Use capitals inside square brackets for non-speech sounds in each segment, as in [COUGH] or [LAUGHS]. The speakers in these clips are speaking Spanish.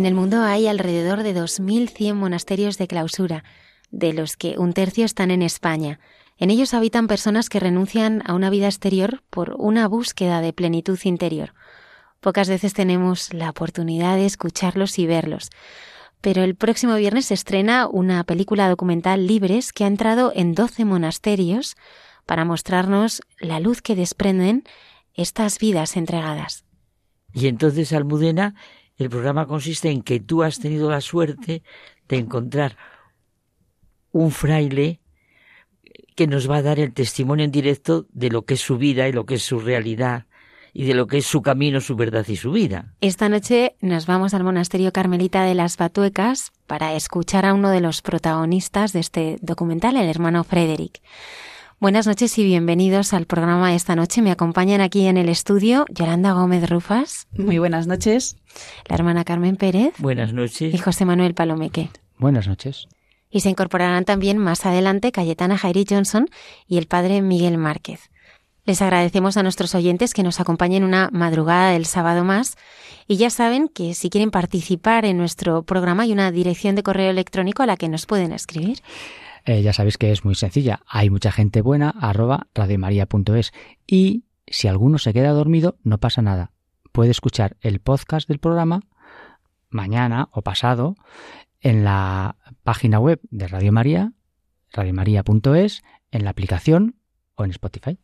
En el mundo hay alrededor de 2.100 monasterios de clausura, de los que un tercio están en España. En ellos habitan personas que renuncian a una vida exterior por una búsqueda de plenitud interior. Pocas veces tenemos la oportunidad de escucharlos y verlos. Pero el próximo viernes se estrena una película documental Libres que ha entrado en 12 monasterios para mostrarnos la luz que desprenden estas vidas entregadas. Y entonces, Almudena, el programa consiste en que tú has tenido la suerte de encontrar un fraile que nos va a dar el testimonio en directo de lo que es su vida y lo que es su realidad y de lo que es su camino, su verdad y su vida. Esta noche nos vamos al monasterio carmelita de las Batuecas para escuchar a uno de los protagonistas de este documental, el hermano Frederick. Buenas noches y bienvenidos al programa esta noche. Me acompañan aquí en el estudio Yolanda Gómez Rufas. Muy buenas noches. La hermana Carmen Pérez. Buenas noches. Y José Manuel Palomeque. Buenas noches. Y se incorporarán también más adelante Cayetana Jairi Johnson y el padre Miguel Márquez. Les agradecemos a nuestros oyentes que nos acompañen una madrugada del sábado más y ya saben que si quieren participar en nuestro programa hay una dirección de correo electrónico a la que nos pueden escribir. Eh, ya sabéis que es muy sencilla. Hay mucha gente buena, arroba radiomaria.es. Y si alguno se queda dormido, no pasa nada. Puede escuchar el podcast del programa mañana o pasado en la página web de Radio María, radiomaria.es, en la aplicación o en Spotify.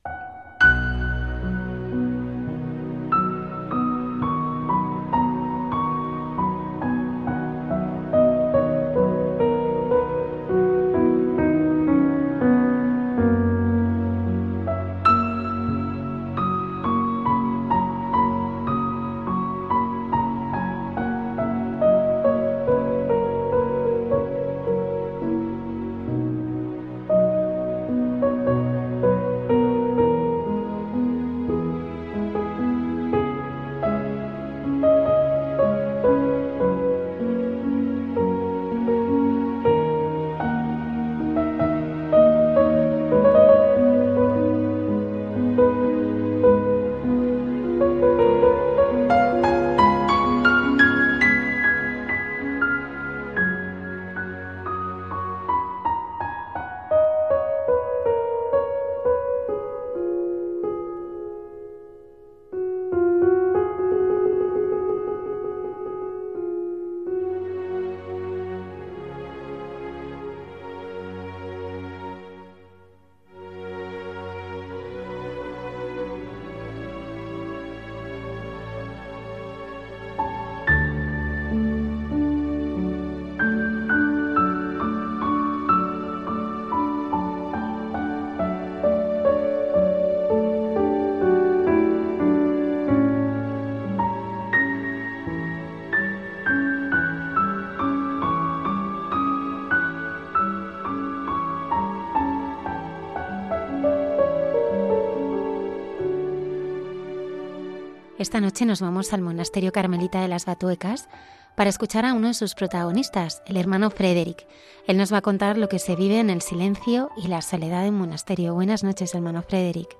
Esta noche nos vamos al monasterio carmelita de las Batuecas para escuchar a uno de sus protagonistas, el hermano Frederick. Él nos va a contar lo que se vive en el silencio y la soledad del monasterio. Buenas noches, hermano Frederick.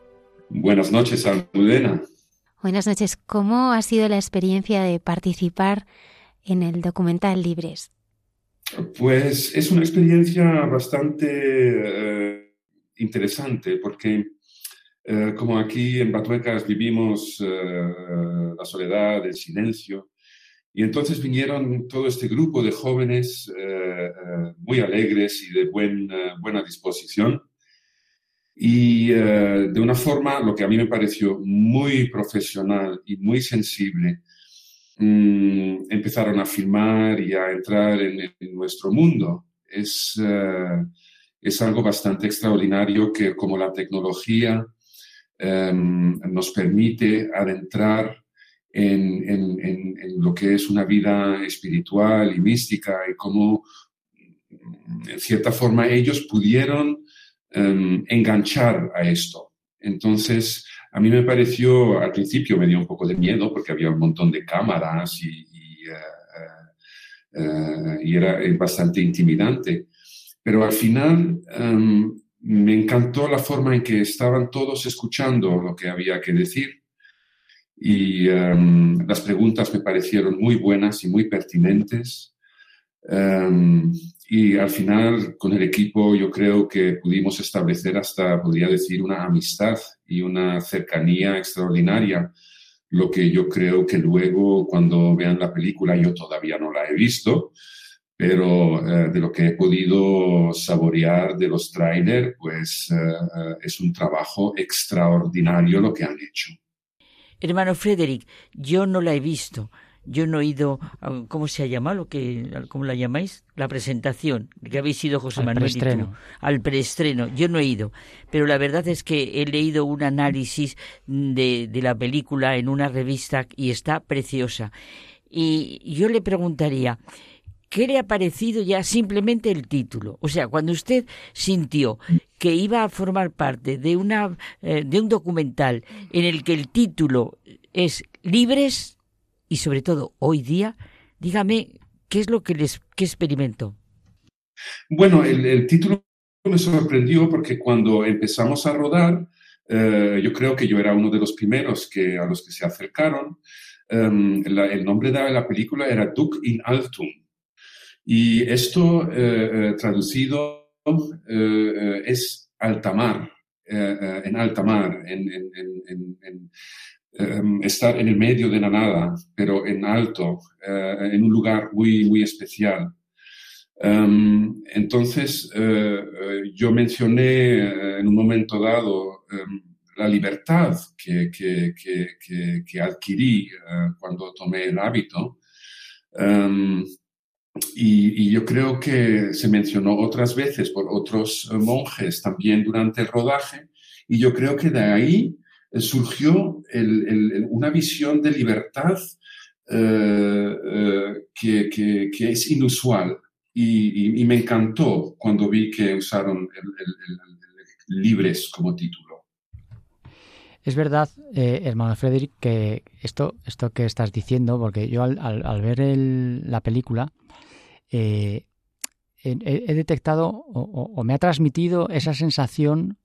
Buenas noches, Almudena. Buenas noches. ¿Cómo ha sido la experiencia de participar en el documental Libres? Pues es una experiencia bastante eh, interesante porque eh, como aquí en Batuecas vivimos eh, la soledad, el silencio, y entonces vinieron todo este grupo de jóvenes muy alegres y de buena disposición. Y de una forma, lo que a mí me pareció muy profesional y muy sensible, Mm, empezaron a filmar y a entrar en, nuestro mundo. Es, eh, es algo bastante extraordinario que como la tecnología nos permite adentrar en, en, en, lo que es una vida espiritual y mística y cómo, mm, en cierta forma, ellos pudieron em, enganchar a esto. Entonces, a mí me pareció, al principio me dio un poco de miedo porque había un montón de cámaras y, eh, eh, era bastante intimidante. Pero al final em, me encantó la forma en que estaban todos escuchando lo que había que decir y em, las preguntas me parecieron muy buenas y muy pertinentes. Em, y al final, con el equipo, yo creo que pudimos establecer hasta, podría decir, una amistad y una cercanía extraordinaria, lo que yo creo que luego, cuando vean la película, yo todavía no la he visto, pero eh, de lo que he podido saborear de los trailers, pues eh, eh, es un trabajo extraordinario lo que han hecho. Hermano Frederick, yo no la he visto, yo no he ido, ¿cómo se ha llamado? Lo que, ¿Cómo la llamáis? La presentación, que habéis ido José al Manuel preestreno. al preestreno. Yo no he ido, pero la verdad es que he leído un análisis de, de la película en una revista y está preciosa. Y yo le preguntaría, ¿qué le ha parecido ya simplemente el título? O sea, cuando usted sintió que iba a formar parte de, una, eh, de un documental en el que el título es Libres, y sobre todo hoy día, dígame qué es lo que les qué experimentó. Bueno, el, título me sorprendió porque cuando empezamos a rodar, eh, yo creo que yo era uno de los primeros que, a los que se acercaron. Em, el nombre de la película era Duc in Altum. Y esto eh, eh, traducido es altamar, en altamar, en, en, Em, estar en el medio de la nada, pero en alto, eh, en un lugar muy, muy especial. Em, entonces, eh, eh, yo mencioné en un momento dado em, la libertad que, que, que, que adquirí cuando tomé el hábito. Y, y, yo creo que se mencionó otras veces por otros monjes también durante el rodaje, y yo creo que de ahí surgió una visión de libertad eh, eh, que, es inusual y, me encantó cuando vi que usaron libres como título. Es verdad, eh, hermano Frederick, que esto, esto que estás diciendo, porque yo al, ver la película he, detectado o, me ha transmitido esa sensación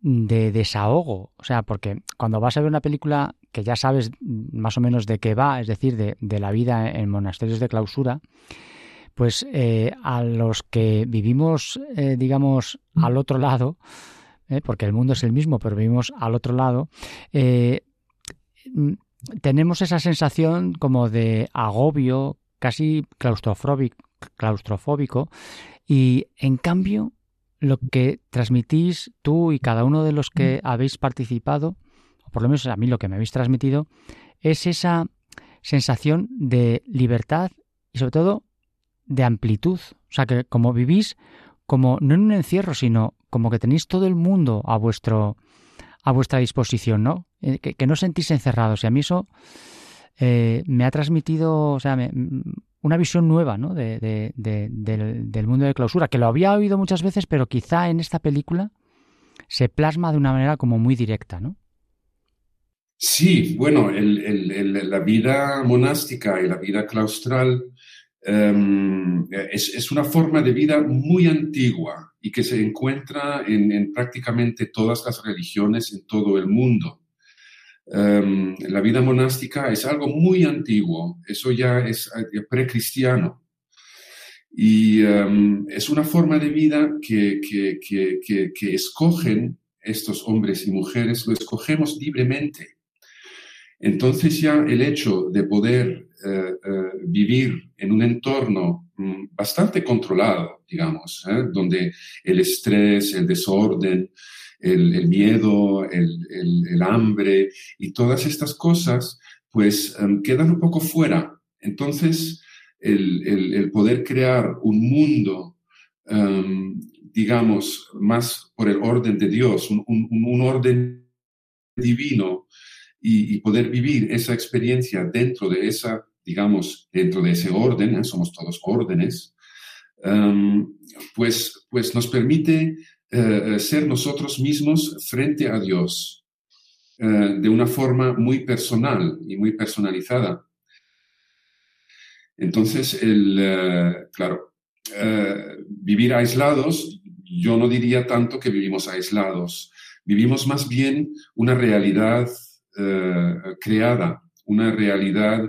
de desahogo. O sea, porque cuando vas a ver una película que ya sabes más o menos de qué va, es decir, de, la vida en monasterios de clausura, pues eh, a los que vivimos, eh, digamos, al otro lado, eh, porque el mundo es el mismo, pero vivimos al otro lado, mm, tenemos esa sensación como de agobio, casi claustrofóbico, claustrofóbico y en cambio lo que transmitís tú y cada uno de los que mm. habéis participado, o por lo menos a mí lo que me habéis transmitido, es esa sensación de libertad y sobre todo de amplitud. O sea, que como vivís, como no en un encierro, sino como que tenéis todo el mundo a vuestro a vuestra disposición, ¿no? Eh, que, no sentís encerrados. Y a mí eso eh, me ha transmitido, o sea, me, una visión nueva ¿no? de, del, mundo de clausura, que lo había oído muchas veces, pero quizá en esta película se plasma de una manera como muy directa, ¿no? Sí, bueno, la vida monástica y la vida claustral em, es, una forma de vida muy antigua y que se encuentra en, prácticamente todas las religiones en todo el mundo. Em, la vida monástica es algo muy antiguo, eso ya es eh, precristiano. Y em, es una forma de vida que, que escogen estos hombres y mujeres, lo escogemos libremente. Entonces ya el hecho de poder eh, eh, vivir en un entorno mm, bastante controlado, digamos, ¿eh? donde el estrés, el desorden, el, miedo, el, hambre y todas estas cosas, pues em, quedan un poco fuera. Entonces, el, poder crear un mundo, em, digamos, más por el orden de Dios, un, orden divino, y, poder vivir esa experiencia dentro de esa, digamos, dentro de ese orden, ¿eh? somos todos órdenes, em, pues, pues nos permite eh, ser nosotros mismos frente a Dios eh, de una forma muy personal y muy personalizada. Entonces, el, claro, vivir aislados, yo no diría tanto que vivimos aislados, vivimos más bien una realidad eh, creada, una realidad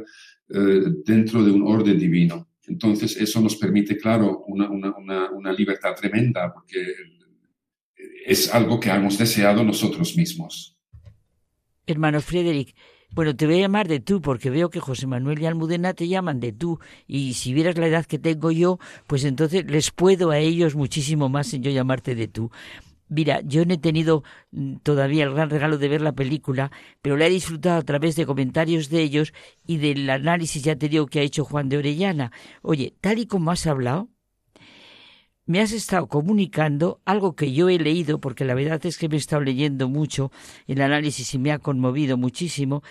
eh, dentro de un orden divino. Entonces, eso nos permite, claro, una, una, una, libertad tremenda, porque es algo que hemos deseado nosotros mismos. Hermano Frederick, bueno, te voy a llamar de tú porque veo que José Manuel y Almudena te llaman de tú y si vieras la edad que tengo yo, pues entonces les puedo a ellos muchísimo más en yo llamarte de tú. Mira, yo no he tenido mm, todavía el gran regalo de ver la película, pero la he disfrutado a través de comentarios de ellos y del análisis, ya te digo, que ha hecho Juan de Orellana. Oye, tal y como has hablado, me has estado comunicando algo que yo he leído, porque la verdad es que me he estado leyendo mucho el análisis y me ha conmovido muchísimo.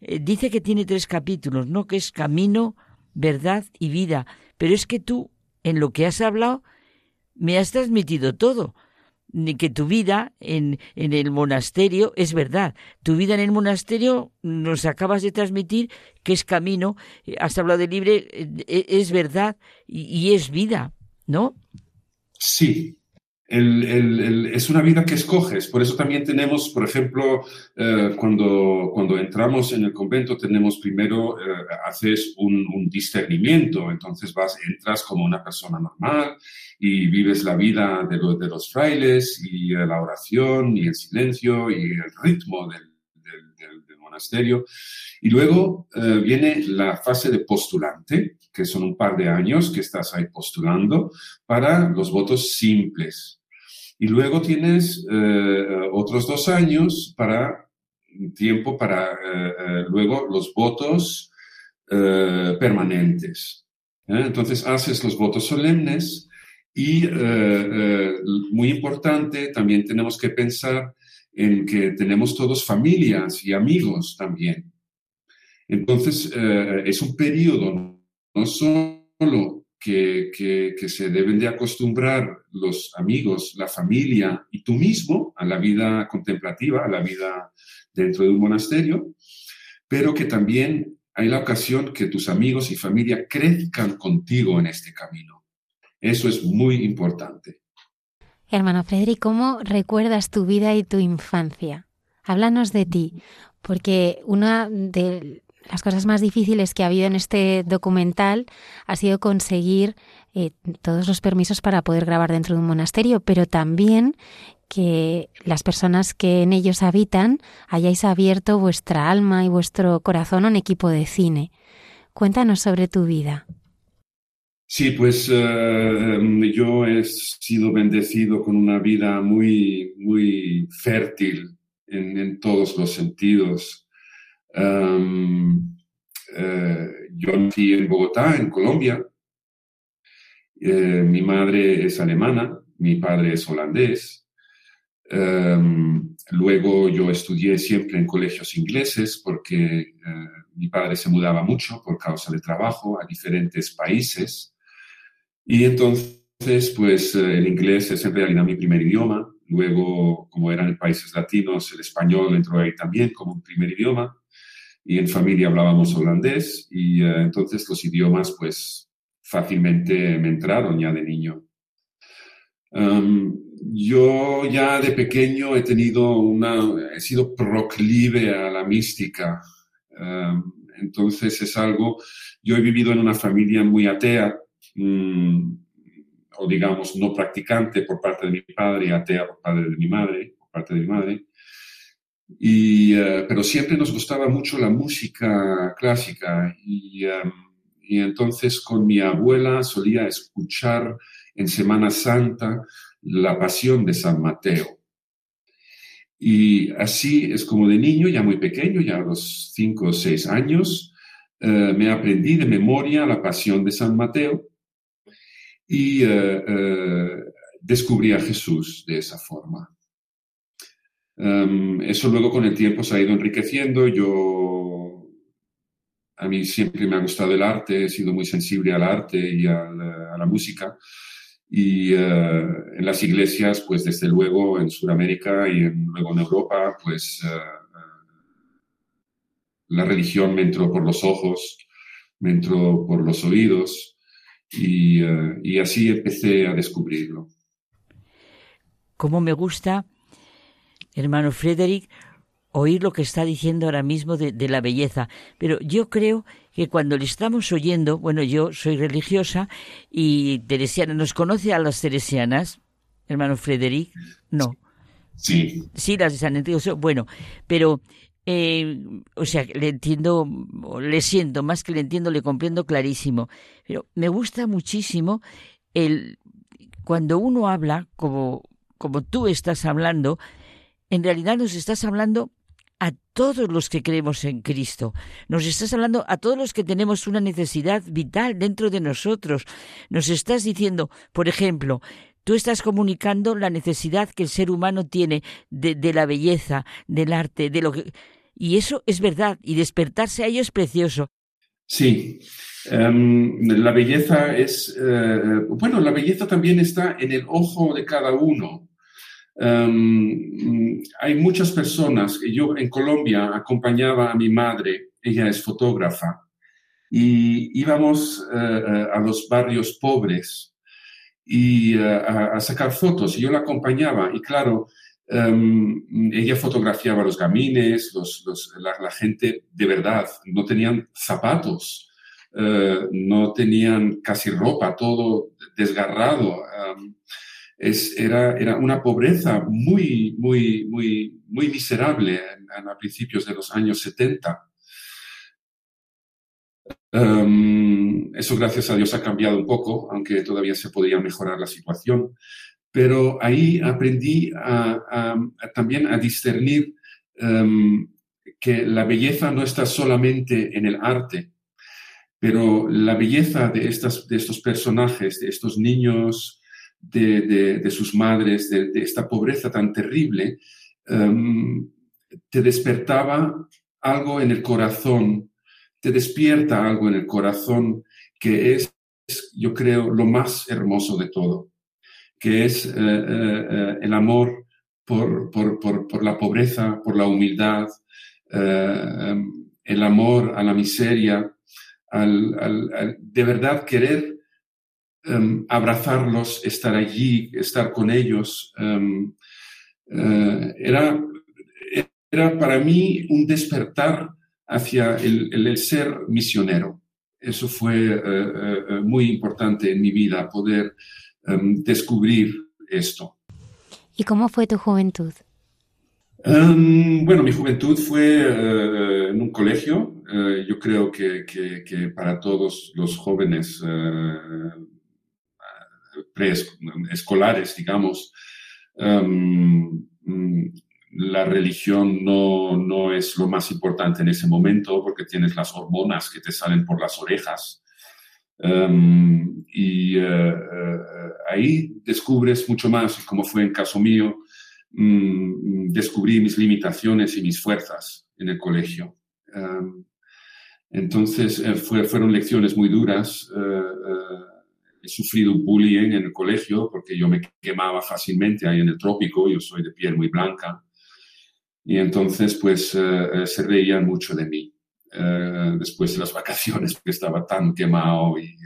Eh, dice que tiene tres capítulos, ¿no? Que es camino, verdad y vida. Pero es que tú, en lo que has hablado, me has transmitido todo que tu vida en, en, el monasterio es verdad. Tu vida en el monasterio nos acabas de transmitir que es camino, has hablado de libre, eh, es verdad y, es vida, ¿no? Sí, es una vida que escoges. Por eso también tenemos, por ejemplo, eh, cuando, cuando entramos en el convento, tenemos primero, eh, haces un, un, discernimiento. Entonces vas, entras como una persona normal y vives la vida de, de los frailes y la oración y el silencio y el ritmo del, monasterio. Y luego eh, viene la fase de postulante, que son un par de años que estás ahí postulando para los votos simples. Y luego tienes eh, otros dos años para tiempo para eh, luego los votos permanentes. Entonces haces los votos solemnes y eh, eh, muy importante, también tenemos que pensar en que tenemos todos familias y amigos también. Entonces, eh, es un periodo no solo que, que, se deben de acostumbrar los amigos, la familia y tú mismo a la vida contemplativa, a la vida dentro de un monasterio, pero que también hay la ocasión que tus amigos y familia crezcan contigo en este camino eso es muy importante. Hermano Frederic, ¿cómo recuerdas tu vida y tu infancia? Háblanos de ti, porque una de las cosas más difíciles que ha habido en este documental ha sido conseguir eh, todos los permisos para poder grabar dentro de un monasterio, pero también que las personas que en ellos habitan hayáis abierto vuestra alma y vuestro corazón a un equipo de cine. Cuéntanos sobre tu vida. Sí, pues eh, em, yo he sido bendecido con una vida muy, muy fértil en, todos los sentidos. Eh, yo nací en Bogotá, en Colombia. Eh, mi madre es alemana, mi padre es holandés. Luego yo estudié siempre en colegios ingleses porque mi padre se mudaba mucho por causa de trabajo a diferentes países. Y entonces, pues eh, el inglés es en realidad mi primer idioma. Luego, como eran países latinos, el español entró ahí también como un primer idioma. Y en familia hablábamos holandés y eh, entonces los idiomas pues fácilmente me entraron ya de niño. yo ya de pequeño he tenido una, he sido proclive a la mística. entonces es algo, yo he vivido en una familia muy atea, mm, o digamos no practicante por parte de mi padre atea por parte de mi madre, por parte de mi madre. Y, eh, pero siempre nos gustaba mucho la música clásica y, em, y entonces con mi abuela solía escuchar en Semana Santa la pasión de San Mateo. Y así es como de niño, ya muy pequeño, ya a los cinco o seis años, eh, me aprendí de memoria la pasión de San Mateo y eh, eh, descubrí a Jesús de esa forma. Em, eso luego con el tiempo se ha ido enriqueciendo. Yo, a mí siempre me ha gustado el arte, he sido muy sensible al arte y a la, música. Y eh, en las iglesias, pues desde luego en Sudamérica y luego en Europa, pues la religión me entró por los ojos, me entró por los oídos eh, y, así empecé a descubrirlo. Cómo me gusta, hermano Frederick, oír lo que está diciendo ahora mismo de, la belleza. Pero yo creo que cuando le estamos oyendo, bueno, yo soy religiosa y teresiana, ¿nos conoce a las teresianas, hermano Frederick? No. Sí. Sí, las de San Enrique. Bueno, pero eh, o sea, le entiendo, le siento, más que le entiendo, le comprendo clarísimo. Pero me gusta muchísimo el cuando uno habla, como, como tú estás hablando, en realidad nos estás hablando a todos los que creemos en Cristo. Nos estás hablando a todos los que tenemos una necesidad vital dentro de nosotros. Nos estás diciendo, por ejemplo, tú estás comunicando la necesidad que el ser humano tiene de, de la belleza, del arte, de lo que y eso es verdad, y despertarse a ello es precioso. Sí, em, la belleza es, eh, bueno, la belleza también está en el ojo de cada uno. Em, hay muchas personas, yo en Colombia acompañaba a mi madre, ella es fotógrafa, y íbamos eh, eh, a los barrios pobres y a, sacar fotos, y yo la acompañaba, y claro, Em, ella fotografiaba los gamines, la, gente de verdad, no tenían zapatos, eh, no tenían casi ropa, todo desgarrado. Em, era, una pobreza muy, muy, muy, muy miserable a principios de los años 70. Em, eso, gracias a Dios, ha cambiado un poco, aunque todavía se podría mejorar la situación pero ahí aprendí también a discernir em, que la belleza no está solamente en el arte, pero la belleza de, estas, de estos personajes, de estos niños, de, sus madres, de, esta pobreza tan terrible, em, te despertaba algo en el corazón, te despierta algo en el corazón que es, yo creo, lo más hermoso de todo que es eh, eh, eh, el amor por, por, la pobreza, por la humildad, em, el amor a la miseria, al, de verdad querer em, abrazarlos, estar allí, estar con ellos. Em, era, era para mí un despertar hacia el, el ser misionero. Eso fue muy importante en mi vida, poder Em, descubrir esto. ¿Y cómo fue tu juventud? Em, bueno, mi juventud fue eh, en un colegio. Eh, yo creo que, que, para todos los jóvenes eh, preescolares, digamos, em, la religión no, no, es lo más importante en ese momento porque tienes las hormonas que te salen por las orejas Em, y eh, eh, ahí descubres mucho más, como fue en caso mío, mm, descubrí mis limitaciones y mis fuerzas en el colegio. Em, entonces eh, fue, fueron lecciones muy duras. he sufrido bullying en el colegio porque yo me quemaba fácilmente ahí en el trópico, yo soy de piel muy blanca. Y entonces, pues, se reían mucho de mí. Después de las vacaciones, porque estaba tan quemado y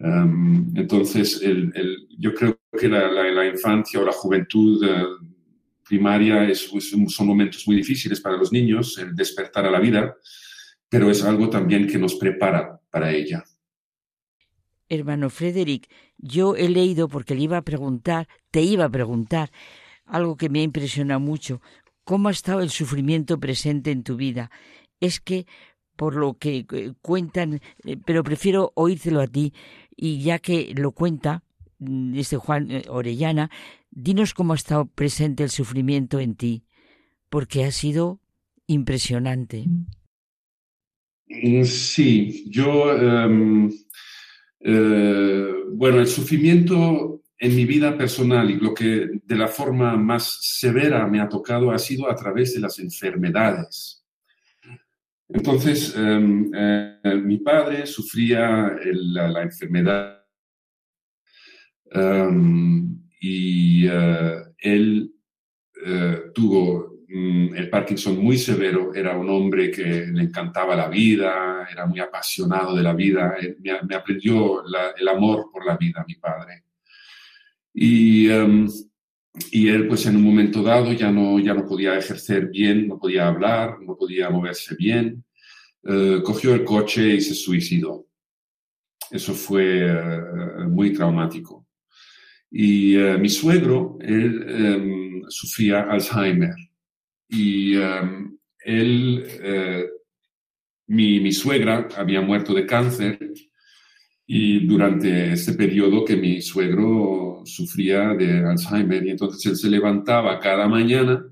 Em, entonces, el, yo creo que la, infancia o la juventud eh, primaria es, son momentos muy difíciles para los niños, el despertar a la vida, pero es algo también que nos prepara para ella. Hermano Frederick, yo he leído porque le iba a preguntar, te iba a preguntar, algo que me ha impresionado mucho, ¿cómo ha estado el sufrimiento presente en tu vida? Es que por lo que eh, cuentan, eh, pero prefiero oírtelo a ti, y ya que lo cuenta mm, este Juan eh, Orellana, dinos cómo ha estado presente el sufrimiento en ti, porque ha sido impresionante. Mm, sí, yo, em, bueno, el sufrimiento en mi vida personal y lo que de la forma más severa me ha tocado ha sido a través de las enfermedades. Entonces, em, eh, mi padre sufría la, enfermedad em, y eh, él eh, tuvo mm, el Parkinson muy severo, era un hombre que le encantaba la vida, era muy apasionado de la vida, me, aprendió el amor por la vida, mi padre. Y, em, y él, pues en un momento dado, ya no, ya no podía ejercer bien, no podía hablar, no podía moverse bien. Eh, cogió el coche y se suicidó. Eso fue eh, muy traumático. Y eh, mi suegro, él em, sufría Alzheimer. Y em, él, mi, mi suegra había muerto de cáncer y durante este periodo que mi suegro sufría de Alzheimer y entonces él se levantaba cada mañana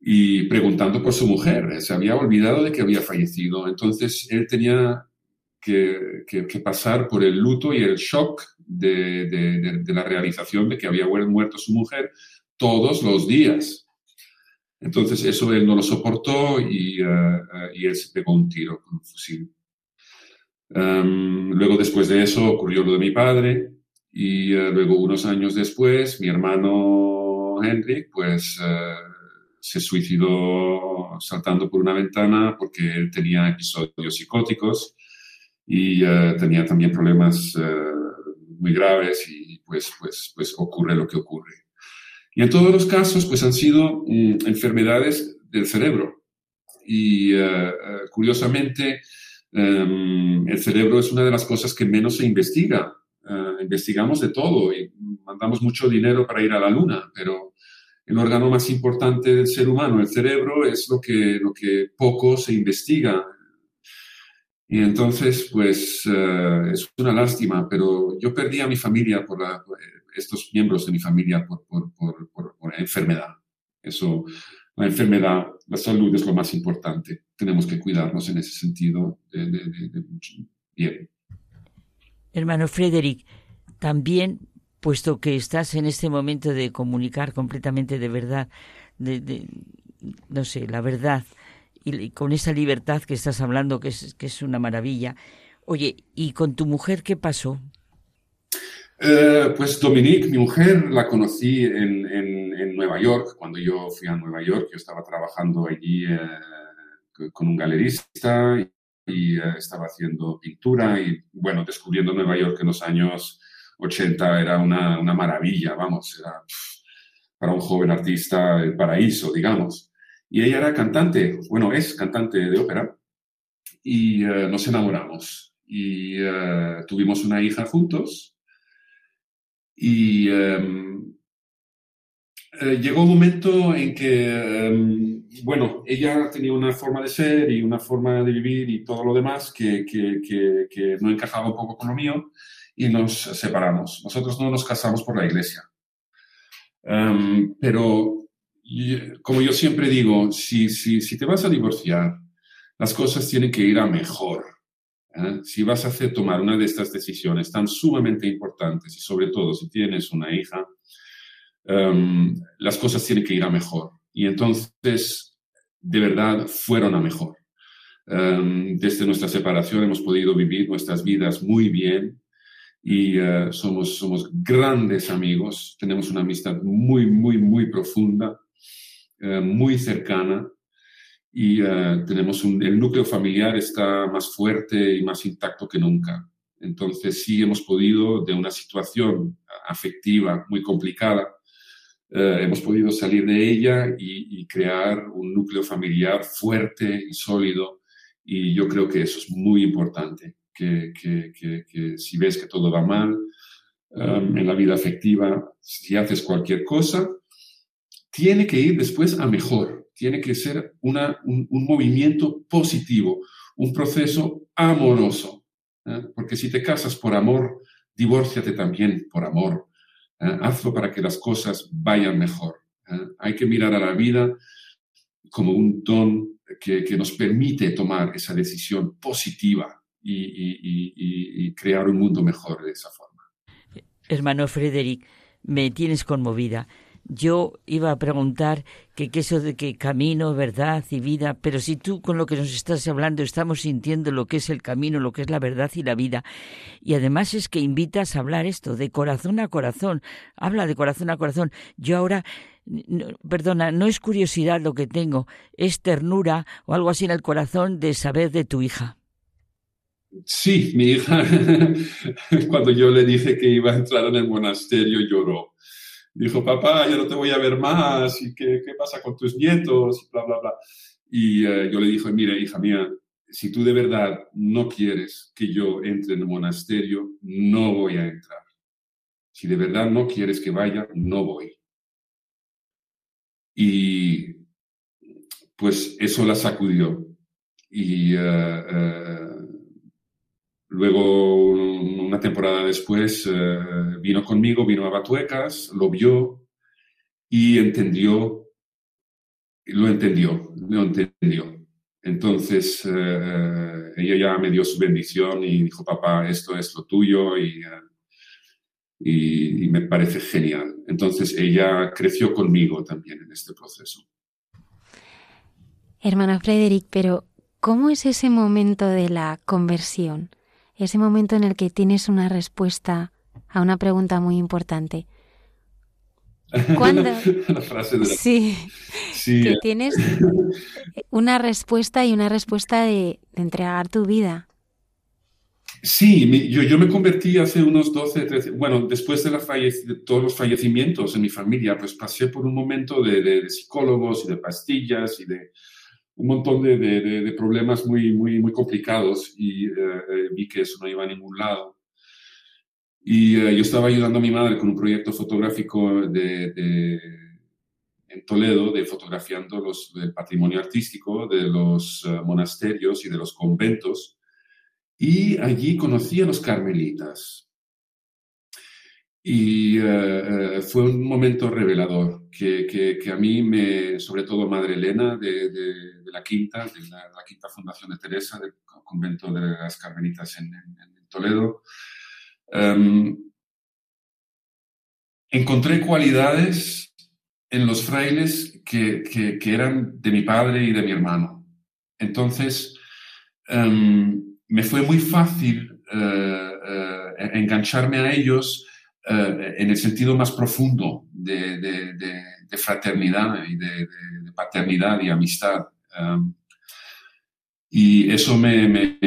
y preguntando por su mujer. Se había olvidado de que había fallecido. Entonces él tenía que, que, pasar por el luto y el shock de, de, la realización de que había muerto su mujer todos los días. Entonces eso él no lo soportó y, eh, eh, y él se pegó un tiro con un fusil. Em, luego después de eso ocurrió lo de mi padre y eh, luego unos años después mi hermano Henry pues se suicidó saltando por una ventana porque él tenía episodios psicóticos y eh, tenía también problemas eh, muy graves y pues, pues, pues ocurre lo que ocurre. Y en todos los casos pues han sido mm, enfermedades del cerebro. Y eh, curiosamente em, el cerebro es una de las cosas que menos se investiga. Investigamos de todo y mandamos mucho dinero para ir a la luna, pero el órgano más importante del ser humano, el cerebro, es lo que, lo que poco se investiga. Y entonces, pues, eh, es una lástima, pero yo perdí a mi familia por, estos miembros de mi familia por, por, por, enfermedad. Eso, la enfermedad, la salud es lo más importante. Tenemos que cuidarnos en ese sentido bien. Hermano Frederick, también puesto que estás en este momento de comunicar completamente de verdad, de, no sé, la verdad, y, con esa libertad que estás hablando, que es, una maravilla. Oye, ¿y con tu mujer qué pasó? Eh, pues Dominique, mi mujer, la conocí en, en, Nueva York, cuando yo fui a Nueva York, yo estaba trabajando allí eh, con un galerista y, eh, estaba haciendo pintura y, bueno, descubriendo Nueva York en los años 80 era una, una maravilla, vamos, era para un joven artista el paraíso, digamos. Y ella era cantante, bueno, es cantante de ópera, y eh, nos enamoramos. Y eh, tuvimos una hija juntos. Y em, eh, llegó un momento en que, em, bueno, ella tenía una forma de ser y una forma de vivir y todo lo demás que, que, que, que no encajaba un poco con lo mío y nos separamos. Nosotros no nos casamos por la iglesia. Em, pero, como yo siempre digo, si, si, si, te vas a divorciar, las cosas tienen que ir a mejor. ¿eh? Si vas a hacer tomar una de estas decisiones tan sumamente importantes y sobre todo si tienes una hija, em, las cosas tienen que ir a mejor. Y entonces, de verdad, fueron a mejor. Em, desde nuestra separación hemos podido vivir nuestras vidas muy bien, y eh, somos, somos grandes amigos, tenemos una amistad muy, muy, muy profunda, eh, muy cercana. Y eh, tenemos un, el núcleo familiar está más fuerte y más intacto que nunca. Entonces sí hemos podido, de una situación afectiva muy complicada, hemos podido salir de ella y, y crear un núcleo familiar fuerte y sólido. Y yo creo que eso es muy importante que, si ves que todo va mal um, en la vida afectiva, si haces cualquier cosa, tiene que ir después a mejor, tiene que ser una, un, movimiento positivo, un proceso amoroso. ¿eh? Porque si te casas por amor, divórciate también por amor. ¿eh? Hazlo para que las cosas vayan mejor. ¿eh? Hay que mirar a la vida como un don que, que, nos permite tomar esa decisión positiva y, crear un mundo mejor de esa forma. Hermano Frederick, me tienes conmovida. Yo iba a preguntar que qué eso de que camino, verdad y vida, pero si tú con lo que nos estás hablando estamos sintiendo lo que es el camino, lo que es la verdad y la vida, y además es que invitas a hablar esto de corazón a corazón, habla de corazón a corazón. Yo ahora perdona, no es curiosidad lo que tengo, es ternura o algo así en el corazón de saber de tu hija. Sí, mi hija, [LAUGHS] cuando yo le dije que iba a entrar en el monasterio, lloró. Dijo, papá, ya no te voy a ver más, ¿y qué, pasa con tus nietos? Bla, bla, bla. Y eh, yo le dije, mire, hija mía, si tú de verdad no quieres que yo entre en el monasterio, no voy a entrar. Si de verdad no quieres que vaya, no voy. Y pues eso la sacudió. Y uh, Luego, una temporada después, eh, vino conmigo, vino a Batuecas, lo vio y entendió, lo entendió, lo entendió. Entonces, eh, ella ya me dio su bendición y dijo, papá, esto es lo tuyo y, eh, y, y me parece genial. Entonces, ella creció conmigo también en este proceso. Hermano Frederick, pero ¿cómo es ese momento de la conversión? Ese momento en el que tienes una respuesta a una pregunta muy importante. [LAUGHS] ¿Cuándo? La frase de Sí, que eh. tienes una respuesta y una respuesta de, entregar tu vida. Sí, yo, yo, me convertí hace unos 12, 13, bueno, después de, la de, todos los fallecimientos en mi familia, pues pasé por un momento de, de psicólogos y de pastillas y de, un montón de, de, problemas muy, muy, muy complicados y eh, eh, vi que eso no iba a ningún lado. Y eh, yo estaba ayudando a mi madre con un proyecto fotográfico de, en Toledo, de fotografiando los, el patrimonio artístico de los monasterios y de los conventos. Y allí conocí a los carmelitas. Y eh, eh, fue un momento revelador que, que, a mí, me, sobre todo Madre Elena de, de, la Quinta, de la, Quinta Fundación de Teresa, del convento de las Carmelitas en, Toledo, em, encontré cualidades en los frailes que, que, eran de mi padre y de mi hermano. Entonces, em, me fue muy fácil eh, engancharme a ellos eh, en el sentido más profundo de, fraternidad y de, paternidad y amistad. Um, y eso me,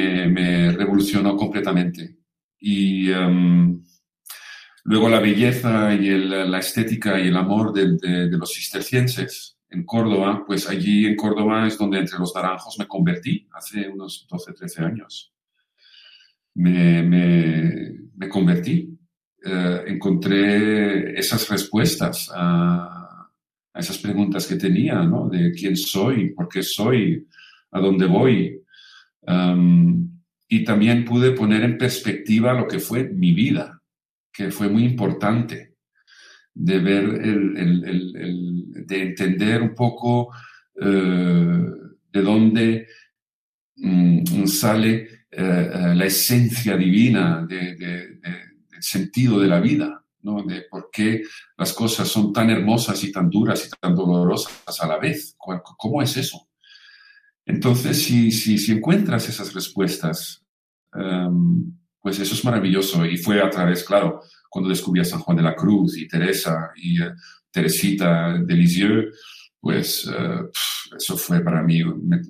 revolucionó completamente. Y um, luego la belleza y la estética y el amor de, los cistercienses en Córdoba, pues allí en Córdoba es donde entre los naranjos me convertí hace unos 12, 13 años. Me, me convertí eh, encontré esas respuestas a, esas preguntas que tenía, ¿no? De quién soy, por qué soy, a dónde voy. y también pude poner en perspectiva lo que fue mi vida, que fue muy importante, de ver, el, de entender un poco eh, de dónde mm, sale eh, la esencia divina de el sentido de la vida, ¿no? de por qué las cosas son tan hermosas y tan duras y tan dolorosas a la vez. ¿Cómo es eso? Entonces, si, si, si encuentras esas respuestas, em, pues eso es maravilloso. Y fue a través, claro, cuando descubrí a San Juan de la Cruz y Teresa y eh, Teresita de Lisieux, pues eh, eso fue para mí una,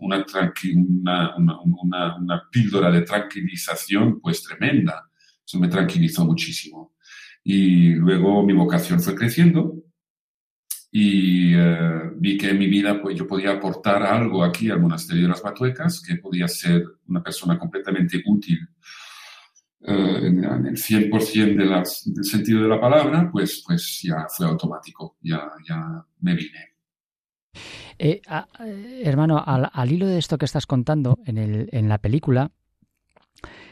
una, una, una, píldora de tranquilización pues tremenda. Me tranquilizó muchísimo. Y luego mi vocación fue creciendo y eh, vi que en mi vida pues, yo podía aportar algo aquí al monasterio de las Batuecas, que podía ser una persona completamente útil eh, en, el 100% de del sentido de la palabra, pues, pues ya fue automático, ya, ya me vine. Eh, hermano, al, al, hilo de esto que estás contando en, el, en la película,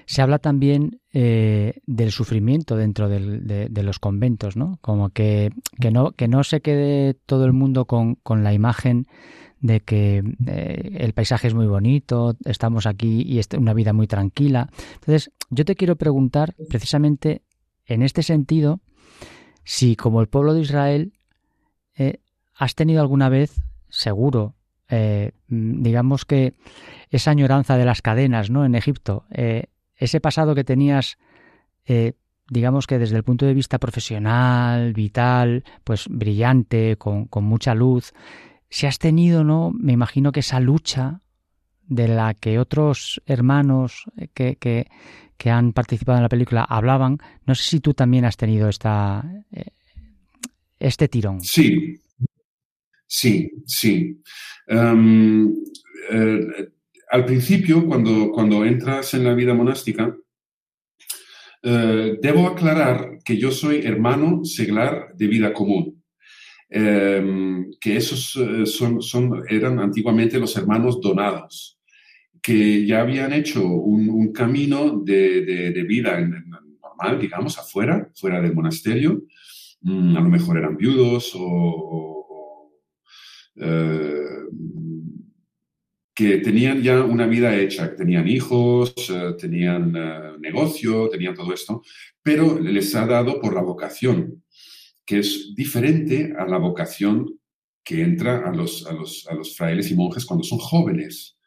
se habla también eh, del sufrimiento dentro de, los conventos, ¿no? Como que, que, no, que no se quede todo el mundo con, con la imagen de que eh, el paisaje es muy bonito, estamos aquí y es una vida muy tranquila. Entonces, yo te quiero preguntar precisamente en este sentido, si como el pueblo de Israel eh, has tenido alguna vez, seguro, digamos que esa añoranza de las cadenas, ¿no? En Egipto, ese pasado que tenías, eh, digamos que desde el punto de vista profesional, vital, pues brillante, con, mucha luz, si has tenido, ¿no? Me imagino que esa lucha de la que otros hermanos que, que, han participado en la película hablaban, no sé si tú también has tenido esta, eh, este tirón. Sí, sí, sí. Em, eh, al principio, cuando, cuando entras en la vida monástica, eh, debo aclarar que yo soy hermano seglar de vida común. Em, que esos eh, son, eran antiguamente los hermanos donados, que ya habían hecho un, camino de, vida normal, digamos, afuera, fuera del monasterio. Mm, a lo mejor eran viudos o, eh, que tenían ya una vida hecha, tenían hijos, eh, tenían eh, negocio, tenían todo esto, pero les ha dado por la vocación, que es diferente a la vocación que entra a los, a los, a los frailes y monjes cuando son jóvenes,